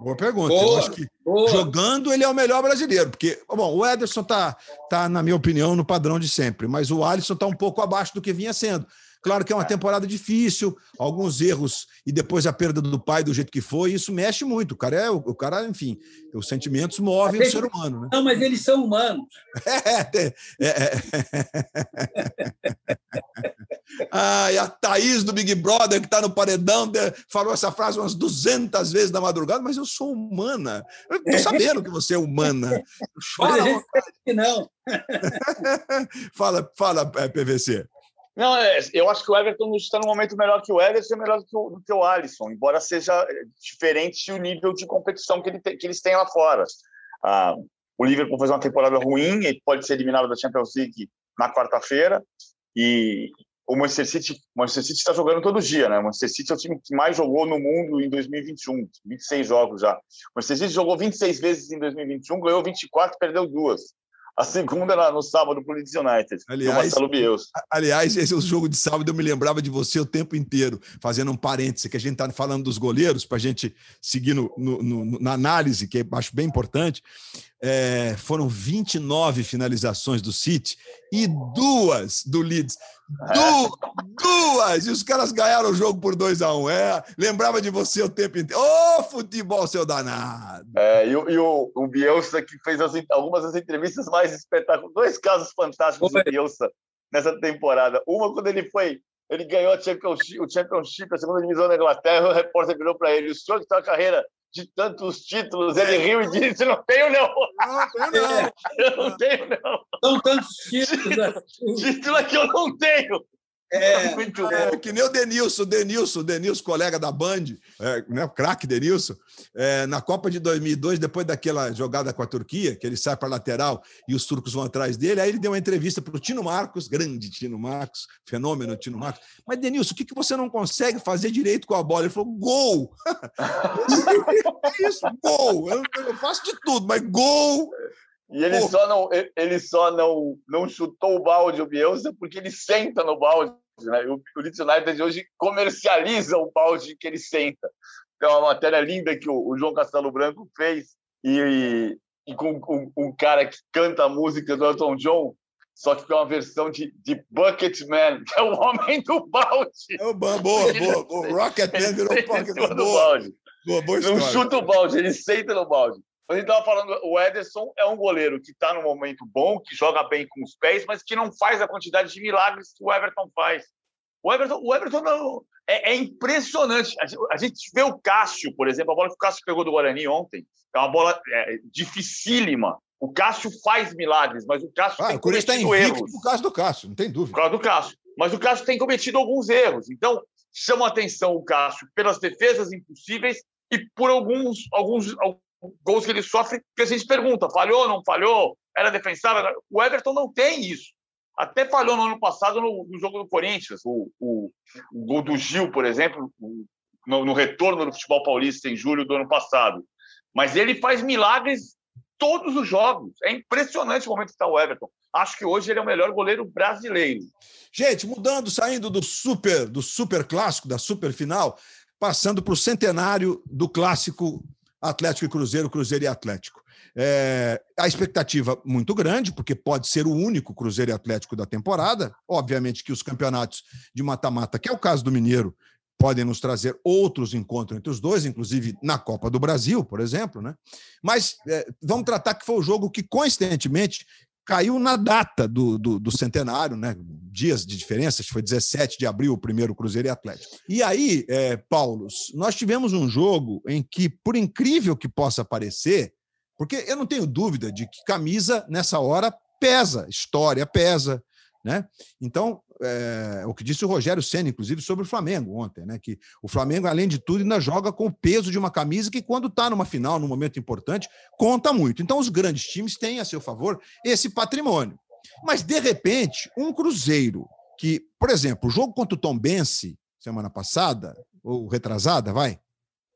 Boa pergunta. Boa, eu acho que boa. jogando ele é o melhor brasileiro, porque, bom, o Ederson tá, tá, na minha opinião, no padrão de sempre, mas o Alisson tá um pouco abaixo do que vinha sendo. Claro que é uma é. temporada difícil, alguns erros e depois a perda do pai do jeito que foi, isso mexe muito. O cara é o, cara, enfim, os sentimentos movem o ser humano, né? Não, mas eles são humanos. É, é, é. ah, e a Thaís do Big Brother, que está no paredão, falou essa frase umas 200 vezes na madrugada, mas eu sou humana. Eu estou sabendo que você é humana. Chora. Mas a gente que não. fala, fala, é, PVC. Não, é, eu acho que o Everton está num momento melhor que o Ederson e melhor que o, do que o Alisson, embora seja diferente o nível de competição que, ele que eles têm lá fora. Ah, o Liverpool fez uma temporada ruim e pode ser eliminado da Champions League na quarta-feira. E o Manchester City, Manchester City está jogando todo dia, né? O Manchester City é o time que mais jogou no mundo em 2021, 26 jogos já. O Manchester City jogou 26 vezes em 2021, ganhou 24, perdeu duas. A segunda era no sábado para o Leeds United, aliás, do Marcelo Bielsa. Aliás, esse é o jogo de sábado, eu me lembrava de você o tempo inteiro, fazendo um parêntese, que a gente está falando dos goleiros, para a gente seguir no, no, no, na análise, que eu acho bem importante. É, foram 29 finalizações do City e duas do Leeds. Du duas! E os caras ganharam o jogo por 2 a 1 um. É, lembrava de você o tempo inteiro. Ô, oh, futebol, seu danado! É, e, o, e o, o Bielsa, que fez as, algumas das entrevistas mais espetaculares. Dois casos fantásticos do Bielsa nessa temporada. Uma, quando ele foi ele ganhou a Championship, o Championship, a segunda divisão da Inglaterra, o repórter virou para ele, o senhor que tem uma carreira de tantos títulos, ele riu e disse, não tenho não. Não, tenho não. Eu não tenho não. São tantos títulos. Assim. Título é que eu não tenho. É, muito é, que nem o Denilson, o Denilson, o Denilson, colega da Band, é, né, o craque Denilson, é, na Copa de 2002, depois daquela jogada com a Turquia, que ele sai para a lateral e os turcos vão atrás dele, aí ele deu uma entrevista para o Tino Marcos, grande Tino Marcos, fenômeno Tino Marcos. Mas, Denilson, o que, que você não consegue fazer direito com a bola? Ele falou: gol! é isso, gol! Eu, eu faço de tudo, mas gol e ele só, não, ele só não, não chutou o balde, o Bielsa, porque ele senta no balde. Né? O, o Leeds United hoje comercializa o balde que ele senta. Então, é uma matéria linda que o, o João Castelo Branco fez. E, e, e com um, um, cara que canta a música do Elton John, só que com uma versão de, de Bucketman, que é o homem do balde. Oh, boa, boa, boa. O Rocketman virou Bucketman. Boa, boa, boa história. Não chuta o balde, ele senta no balde. A gente estava falando, o Ederson é um goleiro que está no momento bom, que joga bem com os pés, mas que não faz a quantidade de milagres que o Everton faz. O Everton, o Everton não, é, é, impressionante. A gente vê o Cássio, por exemplo, a bola que o Cássio pegou do Guarani ontem, é uma bola é, dificílima. O Cássio faz milagres, mas o Cássio ah, tem cometido está erros. Por causa do Cássio, não tem dúvida. Por causa do Cássio. Mas o Cássio tem cometido alguns erros. Então, chama a atenção o Cássio pelas defesas impossíveis e por alguns, alguns, gols que ele sofre, que a gente pergunta, falhou, não falhou, era defensável? O Everton não tem isso. Até falhou no ano passado no, no jogo do Corinthians, o, o, o, gol do Gil, por exemplo, no, no, retorno do futebol paulista em julho do ano passado. Mas ele faz milagres todos os jogos. É impressionante o momento que está o Everton. Acho que hoje ele é o melhor goleiro brasileiro. Gente, mudando, saindo do super, do super clássico, da super final, passando para o centenário do clássico Atlético e Cruzeiro, Cruzeiro e Atlético. É, a expectativa muito grande, porque pode ser o único Cruzeiro e Atlético da temporada. Obviamente que os campeonatos de mata-mata, que é o caso do Mineiro, podem nos trazer outros encontros entre os dois, inclusive na Copa do Brasil, por exemplo, né? Mas é, vamos tratar que foi o jogo que, coincidentemente, caiu na data do, do, do, centenário, né? Dias de diferença, foi 17 de abril, o primeiro Cruzeiro e Atlético. E aí, é, Paulo, nós tivemos um jogo em que, por incrível que possa parecer, porque eu não tenho dúvida de que camisa, nessa hora, pesa, história pesa, né? Então, é, o que disse o Rogério Senna, inclusive, sobre o Flamengo ontem, né? Que o Flamengo, além de tudo, ainda joga com o peso de uma camisa que, quando está numa final, num momento importante, conta muito. Então, os grandes times têm a seu favor esse patrimônio. Mas, de repente, um Cruzeiro que, por exemplo, o jogo contra o Tom Bense, semana passada, ou retrasada, vai,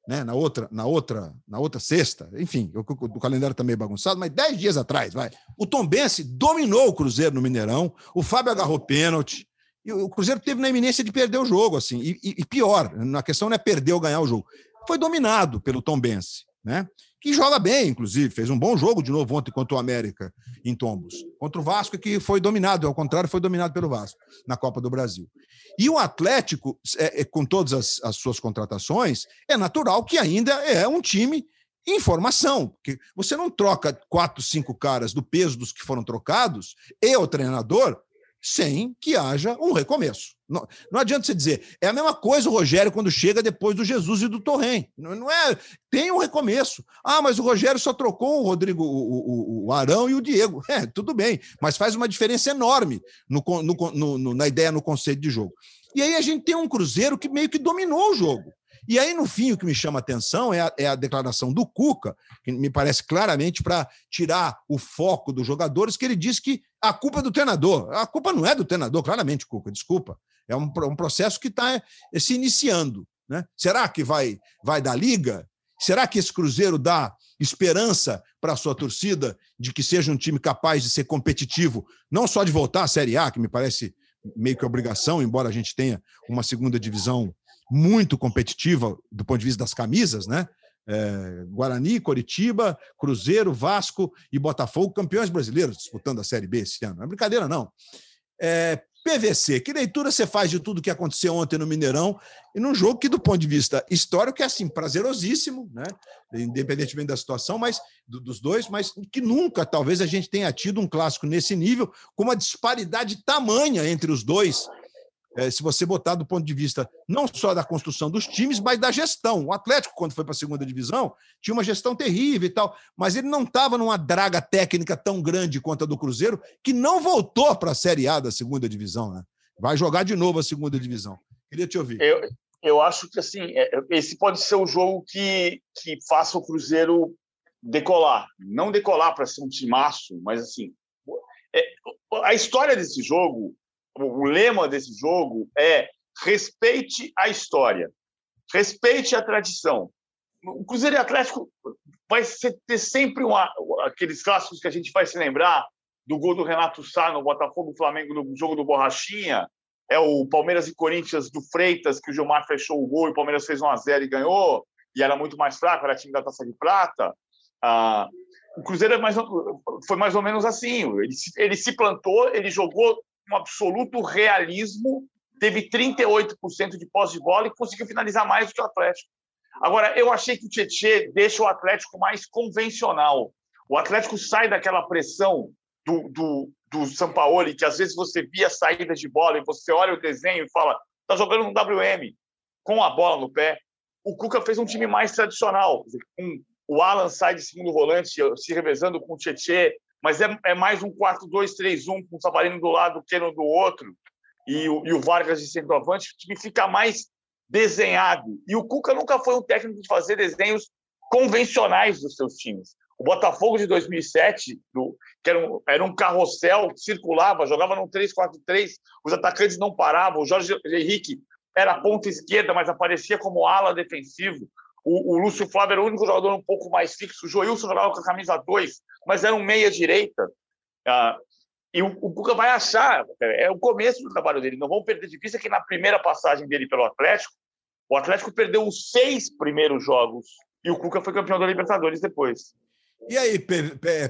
né? na outra, na outra, na outra sexta, enfim, o, o calendário está meio bagunçado, mas dez dias atrás, vai. O Tom Bense dominou o Cruzeiro no Mineirão, o Fábio agarrou pênalti, e o Cruzeiro teve na iminência de perder o jogo, assim, e, e, pior, a questão não é perder ou ganhar o jogo. Foi dominado pelo Tom Bense, né? Que joga bem, inclusive, fez um bom jogo de novo ontem contra o América em Tombos. Contra o Vasco, que foi dominado, ao contrário, foi dominado pelo Vasco na Copa do Brasil. E o Atlético, é, é, com todas as, as suas contratações, é natural que ainda é um time em formação, porque você não troca quatro, cinco caras do peso dos que foram trocados e o treinador sem que haja um recomeço. Não, não adianta você dizer, é a mesma coisa o Rogério quando chega depois do Jesus e do Torren. Não, não é, tem um recomeço. Ah, mas o Rogério só trocou o Rodrigo, o, o, o Arão e o Diego. É, tudo bem, mas faz uma diferença enorme no, no, no, na ideia, no conceito de jogo. E aí a gente tem um Cruzeiro que meio que dominou o jogo. E aí, no fim, o que me chama a atenção é a, é a declaração do Cuca, que me parece claramente para tirar o foco dos jogadores, que ele diz que a culpa é do treinador. A culpa não é do treinador, claramente, Cuca, desculpa. É um, um processo que está é, se iniciando. Né? Será que vai, vai dar liga? Será que esse Cruzeiro dá esperança para a sua torcida de que seja um time capaz de ser competitivo, não só de voltar à Série A, que me parece meio que obrigação, embora a gente tenha uma segunda divisão muito competitiva do ponto de vista das camisas, né? É, Guarani, Coritiba, Cruzeiro, Vasco e Botafogo, campeões brasileiros disputando a Série B esse ano. Não é brincadeira, não. É, PVC, que leitura você faz de tudo que aconteceu ontem no Mineirão e num jogo que, do ponto de vista histórico, é assim, prazerosíssimo, né? independentemente da situação, mas do, dos dois, mas que nunca, talvez, a gente tenha tido um clássico nesse nível, com uma disparidade tamanha entre os dois é, se você botar do ponto de vista não só da construção dos times, mas da gestão. O Atlético, quando foi para a segunda divisão, tinha uma gestão terrível e tal, mas ele não estava numa draga técnica tão grande quanto a do Cruzeiro, que não voltou para a Série A da segunda divisão. Né? Vai jogar de novo a segunda divisão. Queria te ouvir. Eu, eu acho que assim, é, esse pode ser o jogo que, que faça o Cruzeiro decolar. Não decolar para ser um timaço, mas assim. É, a história desse jogo o lema desse jogo é respeite a história, respeite a tradição. O Cruzeiro e Atlético vai ter sempre uma, aqueles clássicos que a gente vai se lembrar do gol do Renato Sá no Botafogo Flamengo no jogo do Borrachinha, é o Palmeiras e Corinthians do Freitas, que o Gilmar fechou o gol e o Palmeiras fez 1 a 0 e ganhou, e era muito mais fraco, era time da Taça de Prata. Ah, o Cruzeiro é mais, foi mais ou menos assim. Ele, ele se plantou, ele jogou um absoluto realismo, teve 38% de posse de bola e conseguiu finalizar mais do que o Atlético. Agora, eu achei que o Tietchan deixa o Atlético mais convencional. O Atlético sai daquela pressão do, do, do Sampaoli, que às vezes você via saídas de bola e você olha o desenho e fala, tá jogando no WM, com a bola no pé. O Cuca fez um time mais tradicional. Um, o Alan sai de segundo volante, se revezando com o Tietchan, mas é, é mais um 4-2-3-1 com o Savarino do lado, o Keno do outro e o, e o Vargas de centroavante, que fica mais desenhado. E o Cuca nunca foi um técnico de fazer desenhos convencionais dos seus times. O Botafogo de 2007, do, que era um, era um carrossel circulava, jogava num 3-4-3, os atacantes não paravam. O Jorge Henrique era ponta esquerda, mas aparecia como ala defensivo. O, o Lúcio Flávio era o único jogador um pouco mais fixo. O Joilson jogava com a camisa 2, mas era um meia-direita. Ah, e o, o Cuca vai achar, é o começo do trabalho dele. Não vamos perder de vista que na primeira passagem dele pelo Atlético, o Atlético perdeu os seis primeiros jogos e o Cuca foi campeão da Libertadores depois. E aí,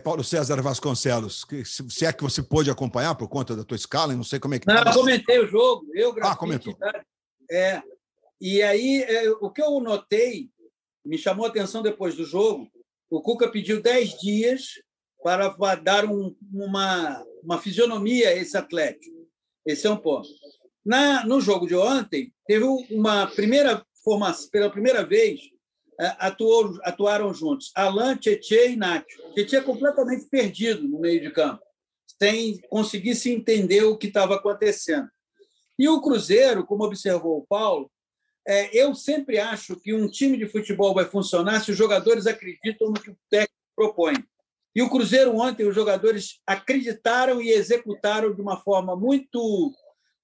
Paulo César Vasconcelos, se é que você pôde acompanhar por conta da tua escala, não sei como é que. Não, eu comentei o jogo, eu Ah, comentou. É. E aí, é, o que eu notei, me chamou a atenção depois do jogo, o Cuca pediu 10 dias para dar um, uma, uma fisionomia a esse Atlético. Esse é um ponto. Na, no jogo de ontem, teve uma primeira formação, pela primeira vez, é, atuou, atuaram juntos Alain, Tietê e Nacho. Tietê é completamente perdido no meio de campo, sem conseguir se entender o que estava acontecendo. E o Cruzeiro, como observou o Paulo, é, eu sempre acho que um time de futebol vai funcionar se os jogadores acreditam no que o técnico propõe. E o Cruzeiro ontem, os jogadores acreditaram e executaram de uma forma muito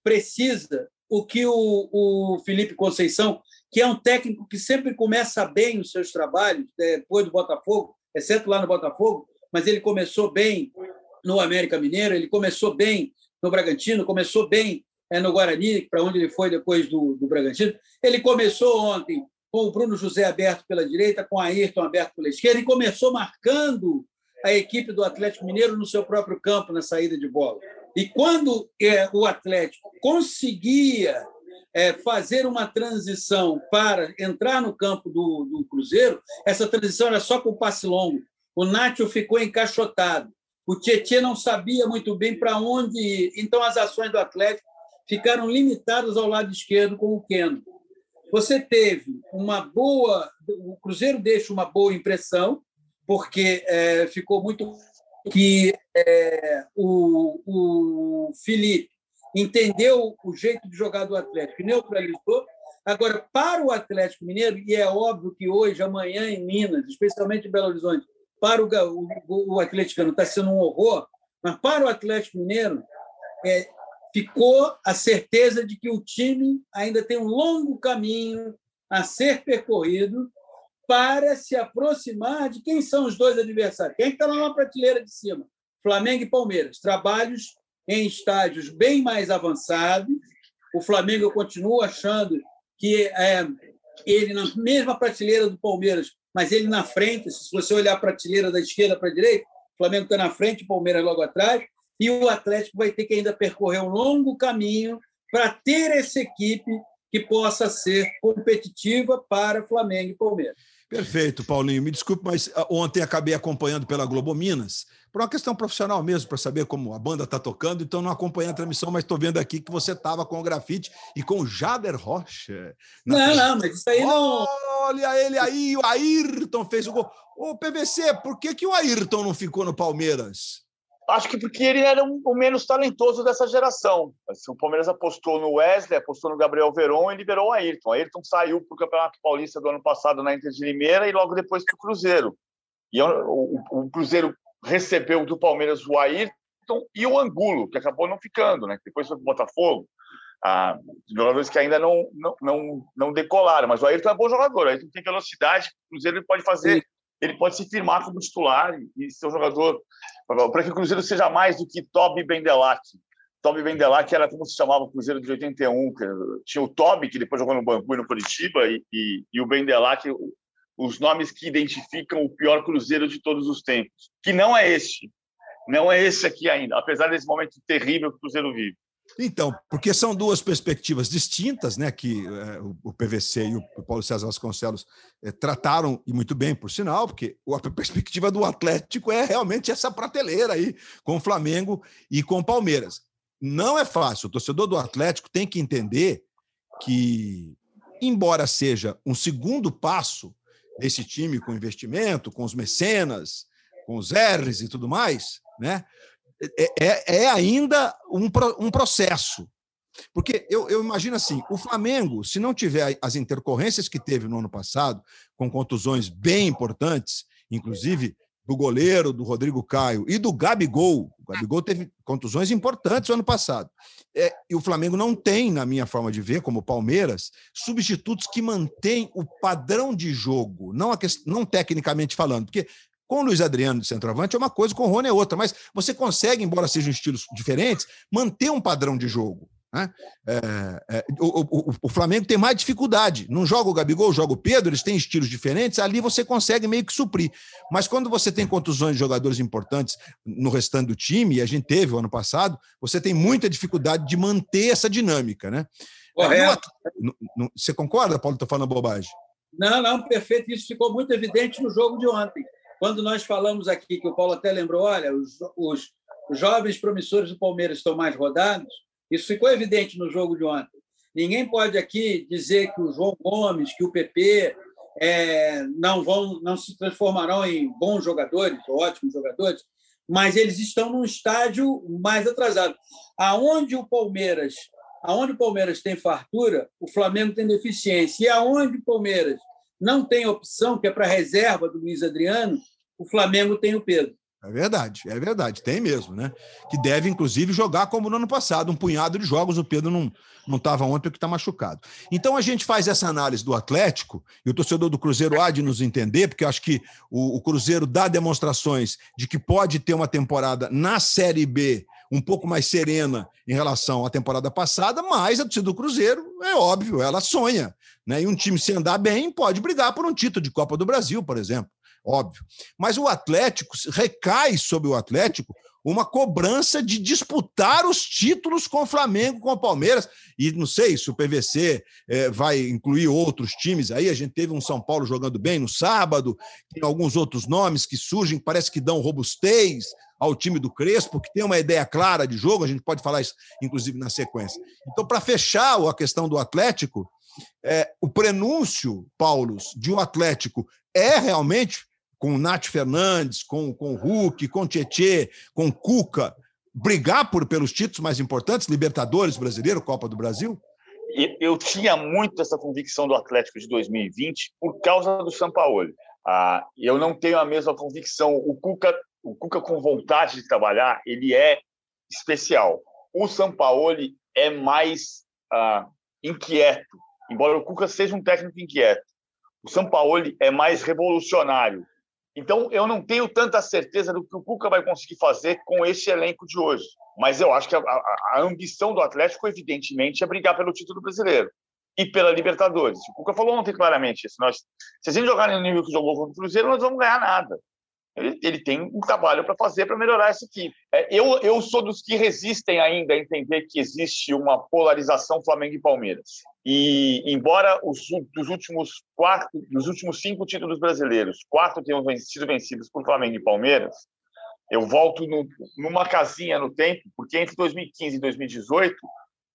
precisa o que o, o Felipe Conceição, que é um técnico que sempre começa bem os seus trabalhos, depois do Botafogo, exceto lá no Botafogo, mas ele começou bem no América Mineiro, ele começou bem no Bragantino, começou bem é, no Guarani, para onde ele foi depois do, do Bragantino. Ele começou ontem com o Bruno José aberto pela direita, com o Ayrton aberto pela esquerda, e começou marcando a equipe do Atlético Mineiro no seu próprio campo, na saída de bola. E quando é, o Atlético conseguia é, fazer uma transição para entrar no campo do, do, Cruzeiro, essa transição era só com passe longo. O Nacho ficou encaixotado. O Tietchan não sabia muito bem para onde ir. Então, as ações do Atlético ficaram limitadas ao lado esquerdo com o Keno. Você teve uma boa. O Cruzeiro deixa uma boa impressão, porque é, ficou muito que é, o, o Felipe entendeu o jeito de jogar do Atlético, neutralizou. Agora, para o Atlético Mineiro, e é óbvio que hoje, amanhã em Minas, especialmente em Belo Horizonte, para o, o, o atleticano está sendo um horror, mas para o Atlético Mineiro, é, ficou a certeza de que o time ainda tem um longo caminho a ser percorrido para se aproximar de quem são os dois adversários. Quem está lá na prateleira de cima? Flamengo e Palmeiras. Trabalhos em estádios bem mais avançados. O Flamengo eu continuo achando que é, ele na mesma prateleira do Palmeiras, mas ele na frente. Se você olhar a prateleira da esquerda para a direita, o Flamengo está na frente, o Palmeiras logo atrás. E o Atlético vai ter que ainda percorrer um longo caminho para ter essa equipe que possa ser competitiva para Flamengo e Palmeiras. Perfeito, Paulinho. Me desculpe, mas ah, ontem acabei acompanhando pela Globo Minas, por uma questão profissional mesmo, para saber como a banda está tocando, então não acompanhei a transmissão, mas estou vendo aqui que você estava com o grafite e com o Jader Rocha. Não, não, mas isso aí não. Olha ele aí, o Ayrton fez o gol. Ô, PVC, por que, que o Ayrton não ficou no Palmeiras? Acho que porque ele era o menos talentoso dessa geração. Assim, o Palmeiras apostou no Wesley, apostou no Gabriel Veron e liberou o Ayrton. O Ayrton saiu para o Campeonato Paulista do ano passado na Inter de Limeira e logo depois para o Cruzeiro. E o, o, o, Cruzeiro recebeu do Palmeiras o Ayrton e o Angulo, que acabou não ficando, né? Depois foi para o Botafogo. Ah, jogadores que ainda não, não, não, não decolaram, mas o Ayrton é bom jogador. O Ayrton tem velocidade, o Cruzeiro pode fazer Sim ele pode se firmar como titular e ser um jogador para que o Cruzeiro seja mais do que Toby Bendelac. Toby Bendelac era como se chamava o Cruzeiro de 81, que tinha o Toby, que depois jogou no Bangu e no Curitiba, e, e, e o Bendelac, os nomes que identificam o pior Cruzeiro de todos os tempos, que não é este, não é esse aqui ainda, apesar desse momento terrível que o Cruzeiro vive. Então, porque são duas perspectivas distintas, né, que é, o PVC e o Paulo César Vasconcelos é, trataram, e muito bem, por sinal, porque a perspectiva do Atlético é realmente essa prateleira aí, com o Flamengo e com o Palmeiras. Não é fácil, o torcedor do Atlético tem que entender que, embora seja um segundo passo desse time com investimento, com os mecenas, com os R's e tudo mais, né? É, é, é ainda um, um processo. Porque eu, eu, imagino assim: o Flamengo, se não tiver as intercorrências que teve no ano passado, com contusões bem importantes, inclusive do goleiro, do Rodrigo Caio e do Gabigol. O Gabigol teve contusões importantes no ano passado. É, e o Flamengo não tem, na minha forma de ver, como o Palmeiras, substitutos que mantêm o padrão de jogo, não, a não tecnicamente falando, porque com o Luiz Adriano de centroavante é uma coisa, com o Rony é outra, mas você consegue, embora sejam estilos diferentes, manter um padrão de jogo. Né? É, é, o, o, o, Flamengo tem mais dificuldade. Não joga o Gabigol, joga o Pedro, eles têm estilos diferentes, ali você consegue meio que suprir. Mas quando você tem contusões de jogadores importantes no restante do time, e a gente teve o ano passado, você tem muita dificuldade de manter essa dinâmica. Né? Correto. você concorda, Paulo? Estou falando bobagem. Não, não, perfeito. Isso ficou muito evidente no jogo de ontem. Quando nós falamos aqui, que o Paulo até lembrou, olha, os, os jovens promissores do Palmeiras estão mais rodados, isso ficou evidente no jogo de ontem. Ninguém pode aqui dizer que o João Gomes, que o PP é, não vão, não se transformarão em bons jogadores, ótimos jogadores, mas eles estão num estágio mais atrasado. Aonde o Palmeiras, aonde o Palmeiras tem fartura, o Flamengo tem deficiência. E aonde o Palmeiras não tem opção, que é para reserva do Luiz Adriano, o Flamengo tem o Pedro. É verdade, é verdade, tem mesmo, né? Que deve, inclusive, jogar como no ano passado, um punhado de jogos. O Pedro não estava ontem porque está machucado. Então a gente faz essa análise do Atlético, e o torcedor do Cruzeiro há de nos entender, porque eu acho que o, o Cruzeiro dá demonstrações de que pode ter uma temporada na Série B um pouco mais serena em relação à temporada passada, mas a torcida do Cruzeiro, é óbvio, ela sonha. Né? E um time, se andar bem, pode brigar por um título de Copa do Brasil, por exemplo óbvio. Mas o Atlético recai sobre o Atlético uma cobrança de disputar os títulos com o Flamengo, com o Palmeiras. E não sei se o PVC é, vai incluir outros times aí. A gente teve um São Paulo jogando bem no sábado, tem alguns outros nomes que surgem, parece que dão robustez ao time do Crespo, que tem uma ideia clara de jogo, a gente pode falar isso, inclusive, na sequência. Então, para fechar a questão do Atlético, é, o prenúncio, Paulo, de um Atlético é realmente com o Nath Fernandes, com, com o Hulk, com o Tietê, com o Cuca, brigar por, pelos títulos mais importantes, Libertadores brasileiro, Copa do Brasil? Eu tinha muito essa convicção do Atlético de 2020 por causa do Sampaoli. Ah, eu não tenho a mesma convicção. O Cuca, o Cuca com vontade de trabalhar, ele é especial. O Sampaoli é mais ah, inquieto, embora o Cuca seja um técnico inquieto. O Sampaoli é mais revolucionário. Então, eu não tenho tanta certeza do que o Cuca vai conseguir fazer com esse elenco de hoje. Mas eu acho que a, a, ambição do Atlético, evidentemente, é brigar pelo título brasileiro e pela Libertadores. O Cuca falou ontem claramente isso. Nós, se a gente jogar no nível que jogou contra o Cruzeiro, nós vamos ganhar nada. Ele, ele tem um trabalho para fazer para melhorar essa equipe. É, eu, eu sou dos que resistem ainda a entender que existe uma polarização Flamengo e Palmeiras. E embora os dos últimos quatro, dos últimos cinco títulos brasileiros, quatro tenham sido vencidos por Flamengo e Palmeiras, eu volto no, numa casinha no tempo, porque entre 2015 e 2018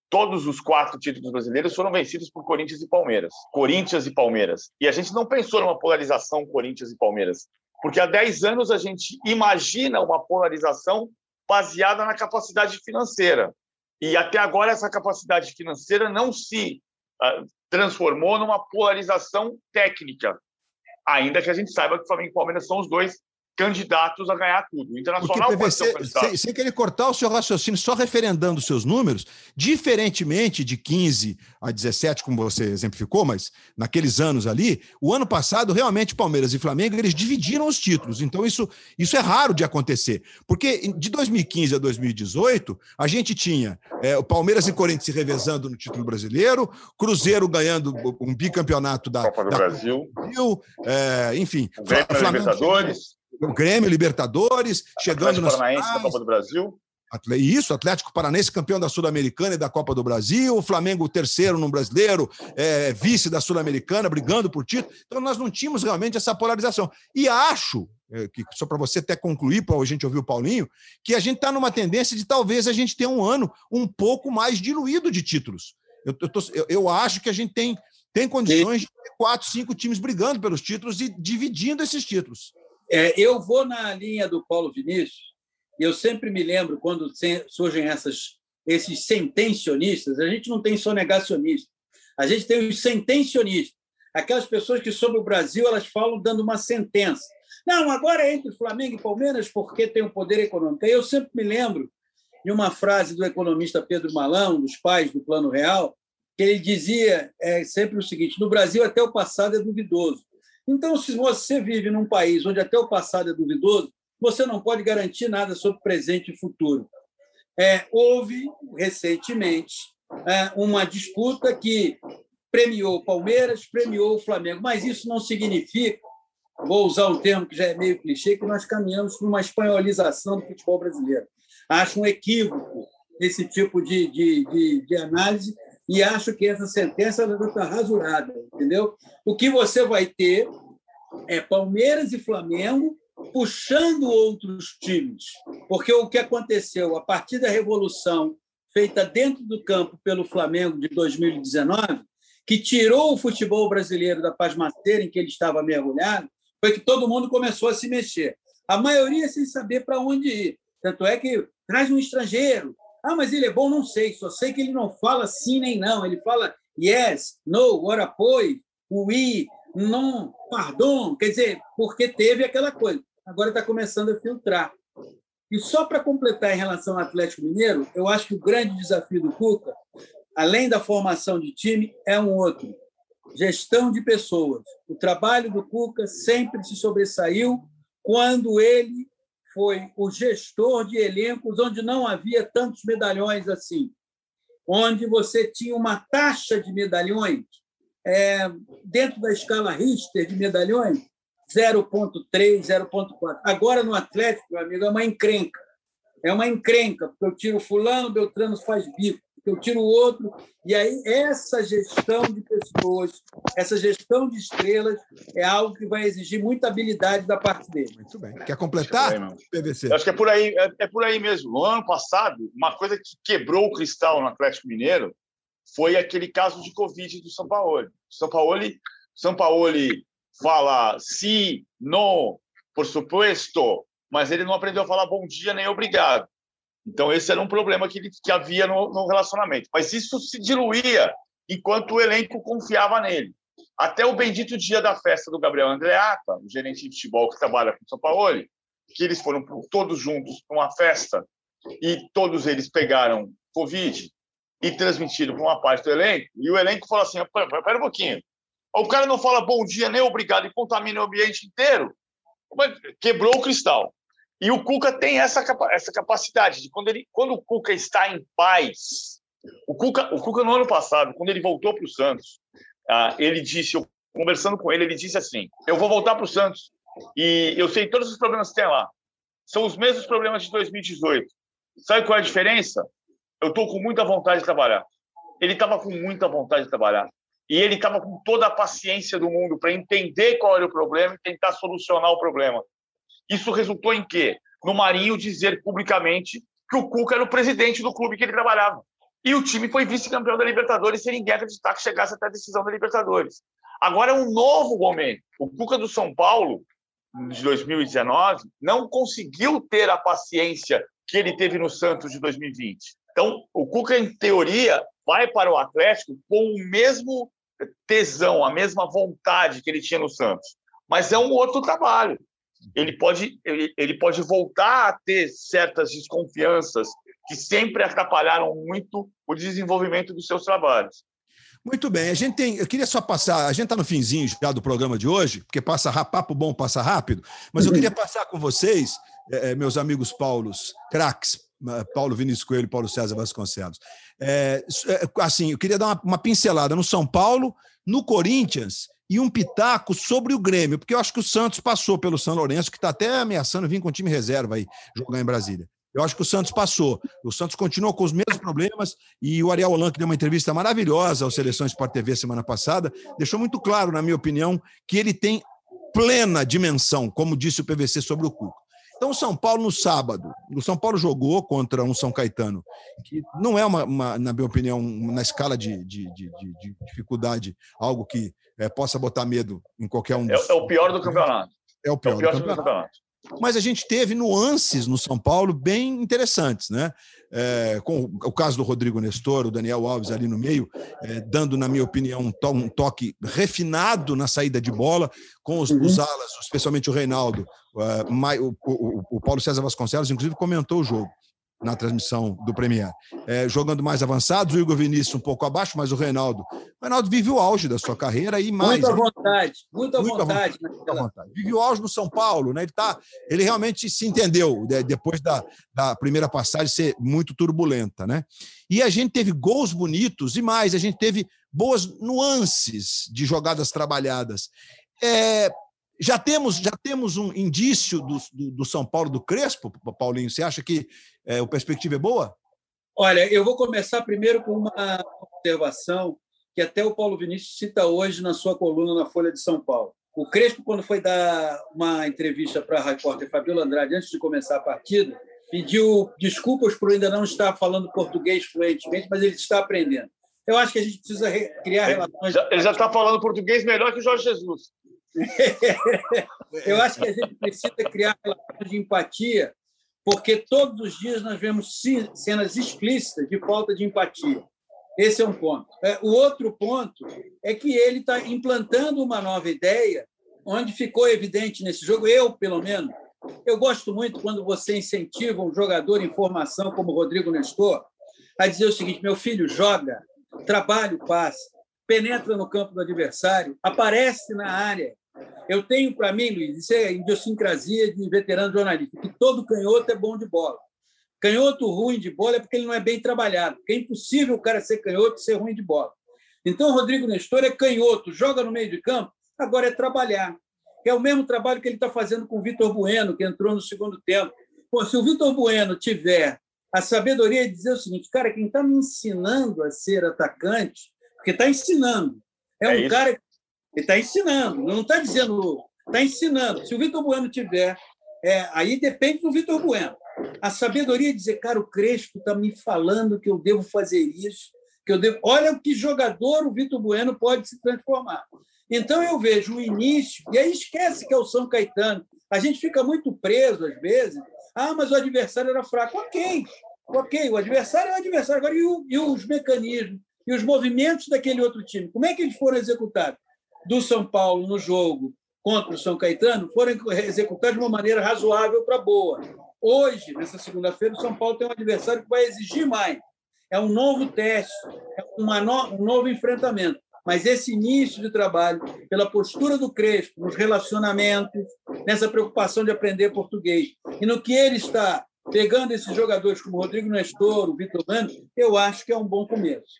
todos os quatro títulos brasileiros foram vencidos por Corinthians e Palmeiras. Corinthians e Palmeiras. E a gente não pensou numa polarização Corinthians e Palmeiras, porque há 10 anos a gente imagina uma polarização baseada na capacidade financeira. E até agora essa capacidade financeira não se transformou numa polarização técnica. Ainda que a gente saiba que o Flamengo e Palmeiras são os dois candidatos a ganhar tudo. O Internacional Porque, PVC, pode ser sem, sem querer cortar o seu raciocínio, só referendando os seus números, diferentemente de 15 a 17, como você exemplificou, mas naqueles anos ali, o ano passado, realmente, Palmeiras e Flamengo, eles dividiram os títulos. Então, isso, isso é raro de acontecer. Porque de 2015 a 2018, a gente tinha é, o Palmeiras e Corinthians se revezando no título brasileiro, Cruzeiro ganhando um bicampeonato da Copa do da, Brasil, Brasil é, enfim, o Flamengo Libertadores o Grêmio, Libertadores, chegando Atlético Paranaense da Copa do Brasil. Isso, Atlético Paranaense, campeão da Sul-Americana e da Copa do Brasil, o Flamengo terceiro no brasileiro, é, vice da Sul-Americana, brigando por título. Então, nós não tínhamos realmente essa polarização. E acho, é, que só para você até concluir, para a gente ouvir o Paulinho, que a gente está numa tendência de talvez a gente ter um ano um pouco mais diluído de títulos. Eu, eu, tô, eu, eu acho que a gente tem, tem condições de ter quatro, cinco times brigando pelos títulos e dividindo esses títulos. É, eu vou na linha do Paulo Vinícius, e eu sempre me lembro quando surgem essas, esses sentencionistas, a gente não tem só negacionista, a gente tem os sentencionistas, aquelas pessoas que sobre o Brasil elas falam dando uma sentença. Não, agora é entre Flamengo e Palmeiras porque tem o um poder econômico. Eu sempre me lembro de uma frase do economista Pedro Malão, dos pais do Plano Real, que ele dizia é, sempre o seguinte: no Brasil até o passado é duvidoso. Então, se você vive num país onde até o passado é duvidoso, você não pode garantir nada sobre presente e futuro. É, houve recentemente é, uma disputa que premiou o Palmeiras, premiou o Flamengo, mas isso não significa, vou usar um termo que já é meio clichê, que nós caminhamos para uma espanholização do futebol brasileiro. Acho um equívoco esse tipo de, de, de, de análise e acho que essa sentença está rasurada, entendeu? O que você vai ter é Palmeiras e Flamengo puxando outros times, porque o que aconteceu a partir da revolução feita dentro do campo pelo Flamengo de 2019, que tirou o futebol brasileiro da pasmaceira em que ele estava mergulhado, foi que todo mundo começou a se mexer. A maioria sem saber para onde ir. Tanto é que traz um estrangeiro. Ah, mas ele é bom? Não sei. Só sei que ele não fala sim nem não. Ele fala yes, no, ora apoio, oui, non, pardon. Quer dizer, porque teve aquela coisa. Agora está começando a filtrar. E só para completar em relação ao Atlético Mineiro, eu acho que o grande desafio do Cuca, além da formação de time, é um outro: gestão de pessoas. O trabalho do Cuca sempre se sobressaiu quando ele foi o gestor de elencos onde não havia tantos medalhões assim, onde você tinha uma taxa de medalhões é, dentro da escala Richter de medalhões 0,3, 0,4. Agora, no Atlético, meu amigo, é uma encrenca. É uma encrenca, porque eu tiro fulano, Beltrano faz bico, eu tiro o outro. E aí, essa gestão de pessoas, essa gestão de estrelas, é algo que vai exigir muita habilidade da parte dele. Muito bem. Quer completar, aí, PVC? acho que é por aí, é, é por aí mesmo. No ano passado, uma coisa que quebrou o cristal no Atlético Mineiro foi aquele caso de Covid do São Paulo. São Paulo, São Paulo fala sim, no, por supuesto, mas ele não aprendeu a falar bom dia nem obrigado. Então, esse era um problema que, que havia no, no relacionamento. Mas isso se diluía enquanto o elenco confiava nele. Até o bendito dia da festa do Gabriel Andreata, o gerente de futebol que trabalha com o São Paulo, que eles foram todos juntos para uma festa e todos eles pegaram Covid e transmitiram para uma parte do elenco, e o elenco falou assim: pera um pouquinho, o cara não fala bom dia nem obrigado e contamina o ambiente inteiro. Quebrou o cristal. E o Cuca tem essa, essa capacidade de quando ele quando o Cuca está em paz. O Cuca, o Cuca no ano passado, quando ele voltou para o Santos, ah, ele disse, eu, conversando com ele, ele disse assim: "Eu vou voltar para o Santos e eu sei todos os problemas que tem lá. São os mesmos problemas de 2018. Sabe qual é a diferença? Eu estou com muita vontade de trabalhar. Ele estava com muita vontade de trabalhar. E ele estava com toda a paciência do mundo para entender qual era o problema e tentar solucionar o problema. Isso resultou em quê? No Marinho dizer publicamente que o Cuca era o presidente do clube que ele trabalhava. E o time foi vice-campeão da Libertadores sem ninguém acreditar que chegasse até a decisão da Libertadores. Agora é um novo momento. O Cuca do São Paulo, de 2019, não conseguiu ter a paciência que ele teve no Santos de 2020. Então, o Cuca, em teoria, vai para o Atlético com o mesmo tesão, a mesma vontade que ele tinha no Santos. Mas é um outro trabalho. Ele pode, ele, ele pode voltar a ter certas desconfianças que sempre atrapalharam muito o desenvolvimento dos seus trabalhos. Muito bem, a gente tem. Eu queria só passar. A gente está no finzinho já do programa de hoje, porque passa papo bom, passa rápido. Mas eu queria passar com vocês, é, meus amigos Paulos, craques, Paulo Vinícius Coelho e Paulo César Vasconcelos. É, é, assim, eu queria dar uma, uma, pincelada no São Paulo, no Corinthians e um pitaco sobre o Grêmio, porque eu acho que o Santos passou pelo São Lourenço, que está até ameaçando vir com o time reserva aí jogar em Brasília. Eu acho que o Santos passou. O Santos continuou com os mesmos problemas e o Ariel Holan, que deu uma entrevista maravilhosa ao Seleção Sport TV semana passada, deixou muito claro, na minha opinião, que ele tem plena dimensão, como disse o PVC sobre o Cuca. Então, o São Paulo, no sábado, o São Paulo jogou contra um São Caetano, que não é, uma, uma na minha opinião, na escala de, de, de, de dificuldade, algo que é, possa botar medo em qualquer um. É dos... É, é, o pior do campeonato. É o pior, é o pior do, campeonato. do campeonato. Mas a gente teve nuances no São Paulo bem interessantes, né? É, com o caso do Rodrigo Nestor, o Daniel Alves ali no meio, é, dando, na minha opinião, um, to um, toque refinado na saída de bola, com os, uhum. os alas, especialmente o Reinaldo. Uh, o, o, o Paulo César Vasconcelos, inclusive, comentou o jogo na transmissão do Premier. É, jogando mais avançados, o Igor Vinícius um pouco abaixo, mas o Reinaldo. O Reinaldo vive o auge da sua carreira e mais. Muita vontade, muita, muita vontade. vontade, muita vontade. Vive o auge no São Paulo, né? Ele, tá, ele realmente se entendeu né? depois da, da primeira passagem ser muito turbulenta, né? E a gente teve gols bonitos e mais, a gente teve boas nuances de jogadas trabalhadas. É, já temos, já temos um indício do, do, do, São Paulo do Crespo, Paulinho? Você acha que é, a perspectiva é boa? Olha, eu vou começar primeiro com uma observação que até o Paulo Vinícius cita hoje na sua coluna na Folha de São Paulo. O Crespo, quando foi dar uma entrevista para a repórter Fabiola Andrade, antes de começar a partida, pediu desculpas por ainda não estar falando português fluentemente, mas ele está aprendendo. Eu acho que a gente precisa criar relações. Ele já está falando português melhor que o Jorge Jesus. Eu acho que a gente precisa criar relações de empatia, porque todos os dias nós vemos cenas explícitas de falta de empatia. Esse é um ponto. É, o outro ponto é que ele está implantando uma nova ideia, onde ficou evidente nesse jogo, eu, pelo menos, eu gosto muito quando você incentiva um jogador em formação como Rodrigo Nestor a dizer o seguinte: meu filho, joga, trabalha o passe, penetra no campo do adversário, aparece na área, eu tenho para mim, Luiz, isso é idiosincrasia de veterano jornalista, que todo canhoto é bom de bola. Canhoto ruim de bola é porque ele não é bem trabalhado, porque é impossível o cara ser canhoto e ser ruim de bola. Então, o Rodrigo Nestor é canhoto, joga no meio de campo, agora é trabalhar. É o mesmo trabalho que ele está fazendo com o Vitor Bueno, que entrou no segundo tempo. Pô, se o Vitor Bueno tiver a sabedoria de dizer o seguinte, cara, quem está me ensinando a ser atacante, porque está ensinando, é, é um isso. cara ele está ensinando, não está dizendo, está ensinando. Se o Vitor Bueno tiver, é, aí depende do Vitor Bueno. A sabedoria de dizer, cara, o Crespo está me falando que eu devo fazer isso, que eu devo. Olha que jogador o Vitor Bueno pode se transformar. Então eu vejo o início, e aí esquece que é o São Caetano. A gente fica muito preso às vezes. Ah, mas o adversário era fraco. Ok, ok, o adversário é o adversário. Agora, e, o, e os mecanismos, e os movimentos daquele outro time? Como é que eles foram executados? Do São Paulo no jogo contra o São Caetano foram executados de uma maneira razoável para boa. Hoje, nessa segunda-feira, o São Paulo tem um adversário que vai exigir mais. É um novo teste, é no, um novo enfrentamento. Mas esse início de trabalho, pela postura do Crespo, nos relacionamentos, nessa preocupação de aprender português, e no que ele está pegando esses jogadores como Rodrigo Nestor, o Vitor Lando, eu acho que é um bom começo.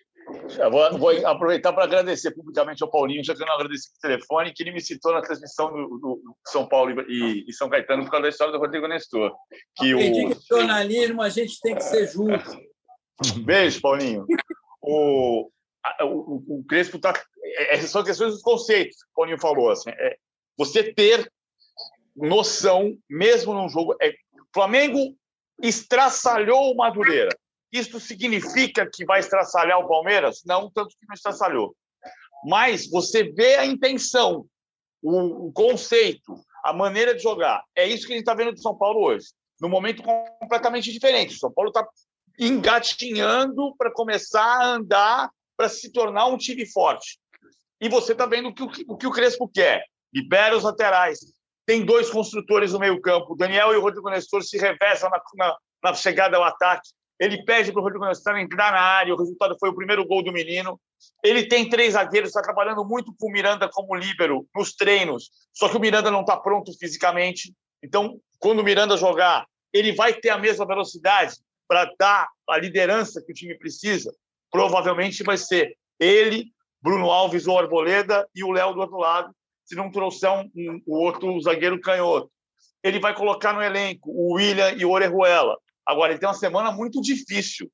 Eu vou, vou aproveitar para agradecer publicamente ao Paulinho, já que eu não agradeci por telefone, que ele me citou na transmissão do, do São Paulo e, e, São Caetano por causa da história do Rodrigo Nestor. Que Aprendi o... que jornalismo a gente tem que ser justo. Beijo, Paulinho. O, o, o Crespo está. É, essas são questões dos conceitos que o Paulinho falou. Assim, é, você ter noção, mesmo num jogo. É, Flamengo estraçalhou o Madureira. Isso significa que vai estraçalhar o Palmeiras? Não, tanto que não estraçalhou. Mas você vê a intenção, o, o conceito, a maneira de jogar. É isso que a gente está vendo do São Paulo hoje. Num momento completamente diferente. O São Paulo está engatinhando para começar a andar, para se tornar um time forte. E você está vendo o que, o que o Crespo quer. Libera os laterais. Tem dois construtores no meio-campo. O Daniel e o Rodrigo Nestor se revezam na, na, na chegada ao ataque. Ele pede para o Rodrigo Nestor entrar na área, o resultado foi o primeiro gol do menino. Ele tem três zagueiros, está trabalhando muito com o Miranda como líbero nos treinos, só que o Miranda não está pronto fisicamente. Então, quando o Miranda jogar, ele vai ter a mesma velocidade para dar a liderança que o time precisa. Provavelmente vai ser ele, Bruno Alves ou Arboleda e o Léo do outro lado, se não trouxer um, um, o outro zagueiro canhoto. Ele vai colocar no elenco o William e o Orejuela. Agora, ele tem uma semana muito difícil,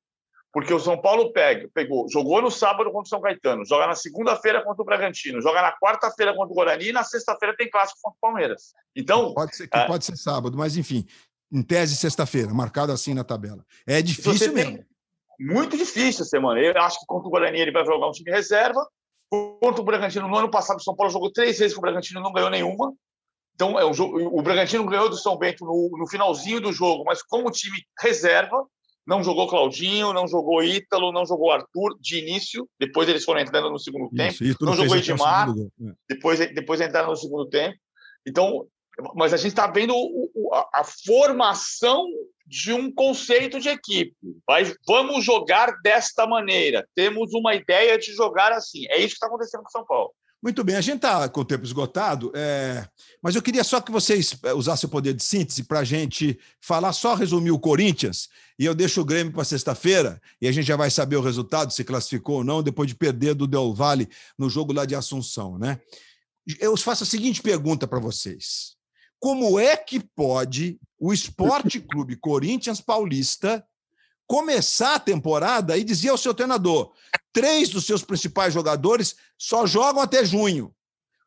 porque o São Paulo pega, pegou, jogou no sábado contra o São Caetano, joga na segunda-feira contra o Bragantino, joga na quarta-feira contra o Guarani e na sexta-feira tem clássico contra o Palmeiras. Então. Pode ser, é... pode ser sábado, mas enfim, em tese, sexta-feira, marcado assim na tabela. É difícil mesmo. Muito difícil a semana. Eu acho que contra o Guarani ele vai jogar um time reserva. Contra o Bragantino, no ano passado, o São Paulo jogou três vezes com o Bragantino não ganhou nenhuma. Então, é um jogo, o Bragantino ganhou do São Bento no, no finalzinho do jogo, mas como time reserva, Não jogou Claudinho, não jogou Ítalo, não jogou Arthur de início. Depois eles foram entrando no segundo Isso, tempo. Não jogou Edmar. É. Depois, depois entraram no segundo tempo. Então, mas a gente está vendo a, a, formação de um conceito de equipe. Vai, vamos jogar desta maneira. Temos uma ideia de jogar assim. É isso que está acontecendo com São Paulo. Muito bem, a gente está com o tempo esgotado, é... mas eu queria só que vocês é, usassem o poder de síntese para a gente falar, só resumir o Corinthians, e eu deixo o Grêmio para sexta-feira, e a gente já vai saber o resultado, se classificou ou não, depois de perder do Del Valle no jogo lá de Assunção. Né? Eu faço a seguinte pergunta para vocês: Como é que pode o Esporte Clube Corinthians Paulista começar a temporada e dizer ao seu treinador: três dos seus principais jogadores só jogam até junho.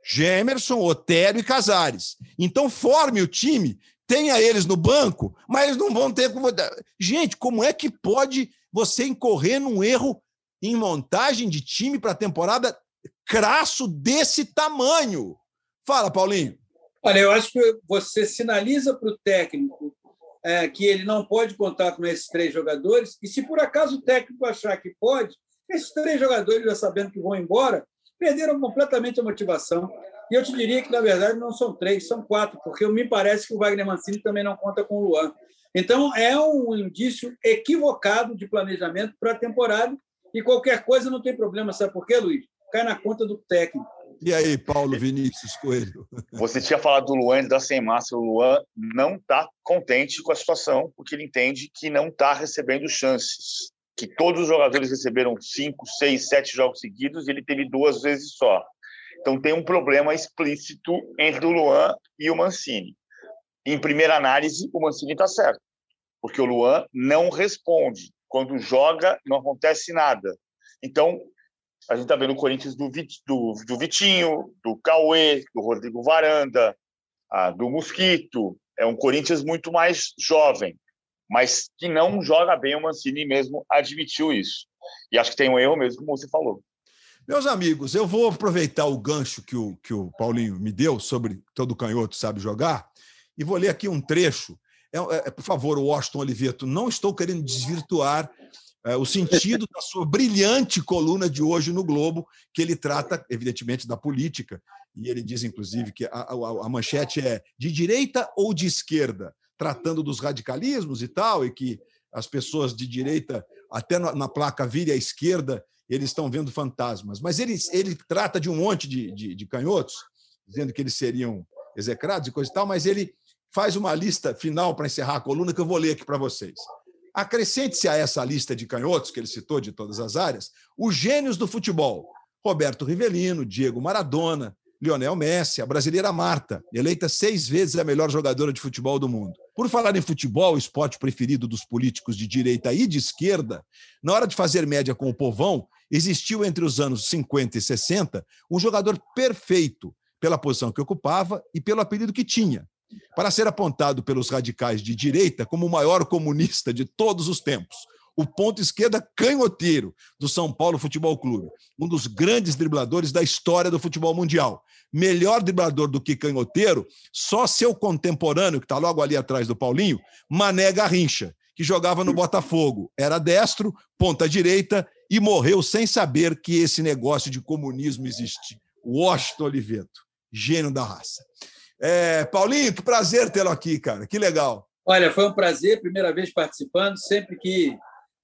Gemerson, Otério e Casares. Então forme o time, tenha eles no banco, mas eles não vão ter. Gente, como é que pode você incorrer num erro em montagem de time para a temporada crasso desse tamanho? Fala, Paulinho. Olha, eu acho que você sinaliza para o técnico é, que ele não pode contar com esses três jogadores, e se por acaso o técnico achar que pode, esses três jogadores, já sabendo que vão embora, perderam completamente a motivação. E eu te diria que, na verdade, não são três, são quatro, porque me parece que o Wagner Mancini também não conta com o Luan. Então, é um indício equivocado de planejamento para a temporada, e qualquer coisa não tem problema. Sabe por quê, Luiz? Cai na conta do técnico. E aí, Paulo Vinícius Coelho? Você tinha falado do Luan da Sem Massa. O Luan não está contente com a situação, porque ele entende que não está recebendo chances. Que todos os jogadores receberam cinco, seis, sete jogos seguidos e ele teve duas vezes só. Então tem um problema explícito entre o Luan e o Mancini. Em primeira análise, o Mancini está certo, porque o Luan não responde. Quando joga, não acontece nada. Então, a gente está vendo o Corinthians do, do, do, Vitinho, do Cauê, do Rodrigo Varanda, ah, do Mosquito. É um Corinthians muito mais jovem, mas que não joga bem. O Mancini mesmo admitiu isso. E acho que tem um erro mesmo, como você falou. Meus amigos, eu vou aproveitar o gancho que o, que o Paulinho me deu sobre todo canhoto sabe jogar e vou ler aqui um trecho. É, é, por favor, Washington Oliveto, não estou querendo desvirtuar é, o sentido da sua brilhante coluna de hoje no Globo, que ele trata, evidentemente, da política. E ele diz, inclusive, que a, a, a manchete é de direita ou de esquerda, tratando dos radicalismos e tal, e que as pessoas de direita, até na, na placa vire à esquerda, eles estão vendo fantasmas. Mas ele, ele trata de um monte de, de, de canhotos, dizendo que eles seriam execrados e coisa e tal, mas ele faz uma lista final para encerrar a coluna que eu vou ler aqui para vocês. Acrescente-se a essa lista de canhotos que ele citou de todas as áreas, os gênios do futebol: Roberto Rivelino, Diego Maradona, Lionel Messi, a brasileira Marta, eleita seis vezes a melhor jogadora de futebol do mundo. Por falar em futebol, o esporte preferido dos políticos de direita e de esquerda, na hora de fazer média com o povão, existiu entre os anos 50 e 60 um jogador perfeito pela posição que ocupava e pelo apelido que tinha, para ser apontado pelos radicais de direita como o maior comunista de todos os tempos. O ponto esquerda canhoteiro do São Paulo Futebol Clube, um dos grandes dribladores da história do futebol mundial. Melhor driblador do que canhoteiro, só seu contemporâneo, que está logo ali atrás do Paulinho, Mané Garrincha, que jogava no Botafogo. Era destro, ponta direita e morreu sem saber que esse negócio de comunismo existe. Washington Oliveto, gênio da raça. É, Paulinho, que prazer tê-lo aqui, cara. Que legal. Olha, foi um prazer, primeira vez participando. Sempre que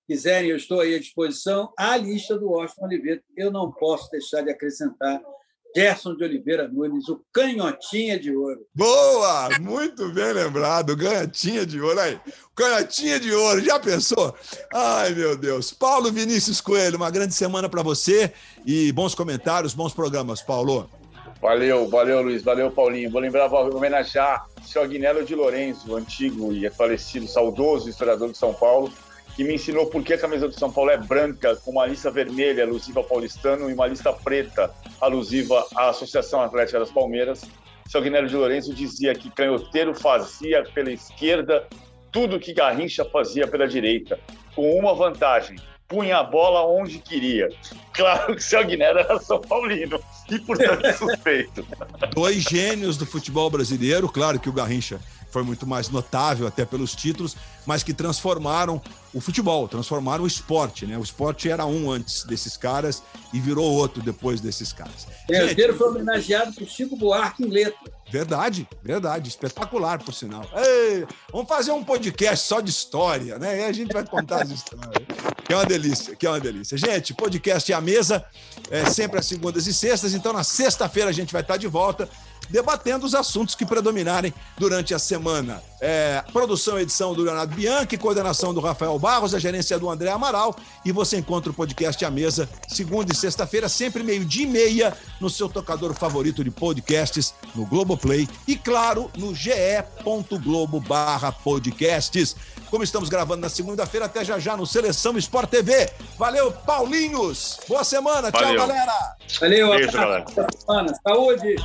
quiserem, eu estou aí à disposição. A lista do Washington Oliveira, eu não posso deixar de acrescentar Gerson de Oliveira Nunes, o canhotinha de ouro. Boa! Muito bem lembrado, canhotinha de ouro. Aí, canhotinha de ouro, já pensou? Ai, meu Deus. Paulo Vinícius Coelho, uma grande semana para você e bons comentários, bons programas, Paulo. Valeu, valeu, Luiz. Valeu, Paulinho. Vou lembrar, vou homenagear senhor Agnello de Lourenço, antigo e falecido, saudoso historiador de São Paulo, que me ensinou por que a camisa do São Paulo é branca, com uma lista vermelha alusiva ao paulistano e uma lista preta alusiva à Associação Atlética das Palmeiras. O senhor Agnello de Lourenço dizia que canhoteiro fazia pela esquerda tudo que Garrincha fazia pela direita, com uma vantagem, punha a bola onde queria. Claro que o seu Agnello era São Paulino e, portanto, suspeito. Dois gênios do futebol brasileiro, claro que o Garrincha foi muito mais notável até pelos títulos, mas que transformaram o futebol, transformaram o esporte, né? O esporte era um antes desses caras e virou outro depois desses caras. O herdeiro foi homenageado por Chico Buarque em letra. Verdade, verdade. Espetacular, por sinal. Ei, vamos fazer um podcast só de história, né? E a gente vai contar as histórias. Que é uma delícia, que é uma delícia. Gente, podcast é a mesa, é sempre às segundas e sextas. Então, na sexta-feira, a gente vai estar de volta debatendo os assuntos que predominarem durante a semana. É, produção e edição do Leonardo Bianchi, coordenação do Rafael Barros, a gerência do André Amaral. E você encontra o podcast à mesa segunda e sexta-feira, sempre meio-dia e meia, no seu tocador favorito de podcasts, no Globoplay e, claro, no ge.globo podcasts. Como estamos gravando na segunda-feira, até já já no Seleção Sport TV. Valeu, Paulinhos! Boa semana, Valeu. tchau, galera! Valeu, Beijo, semana. Saúde!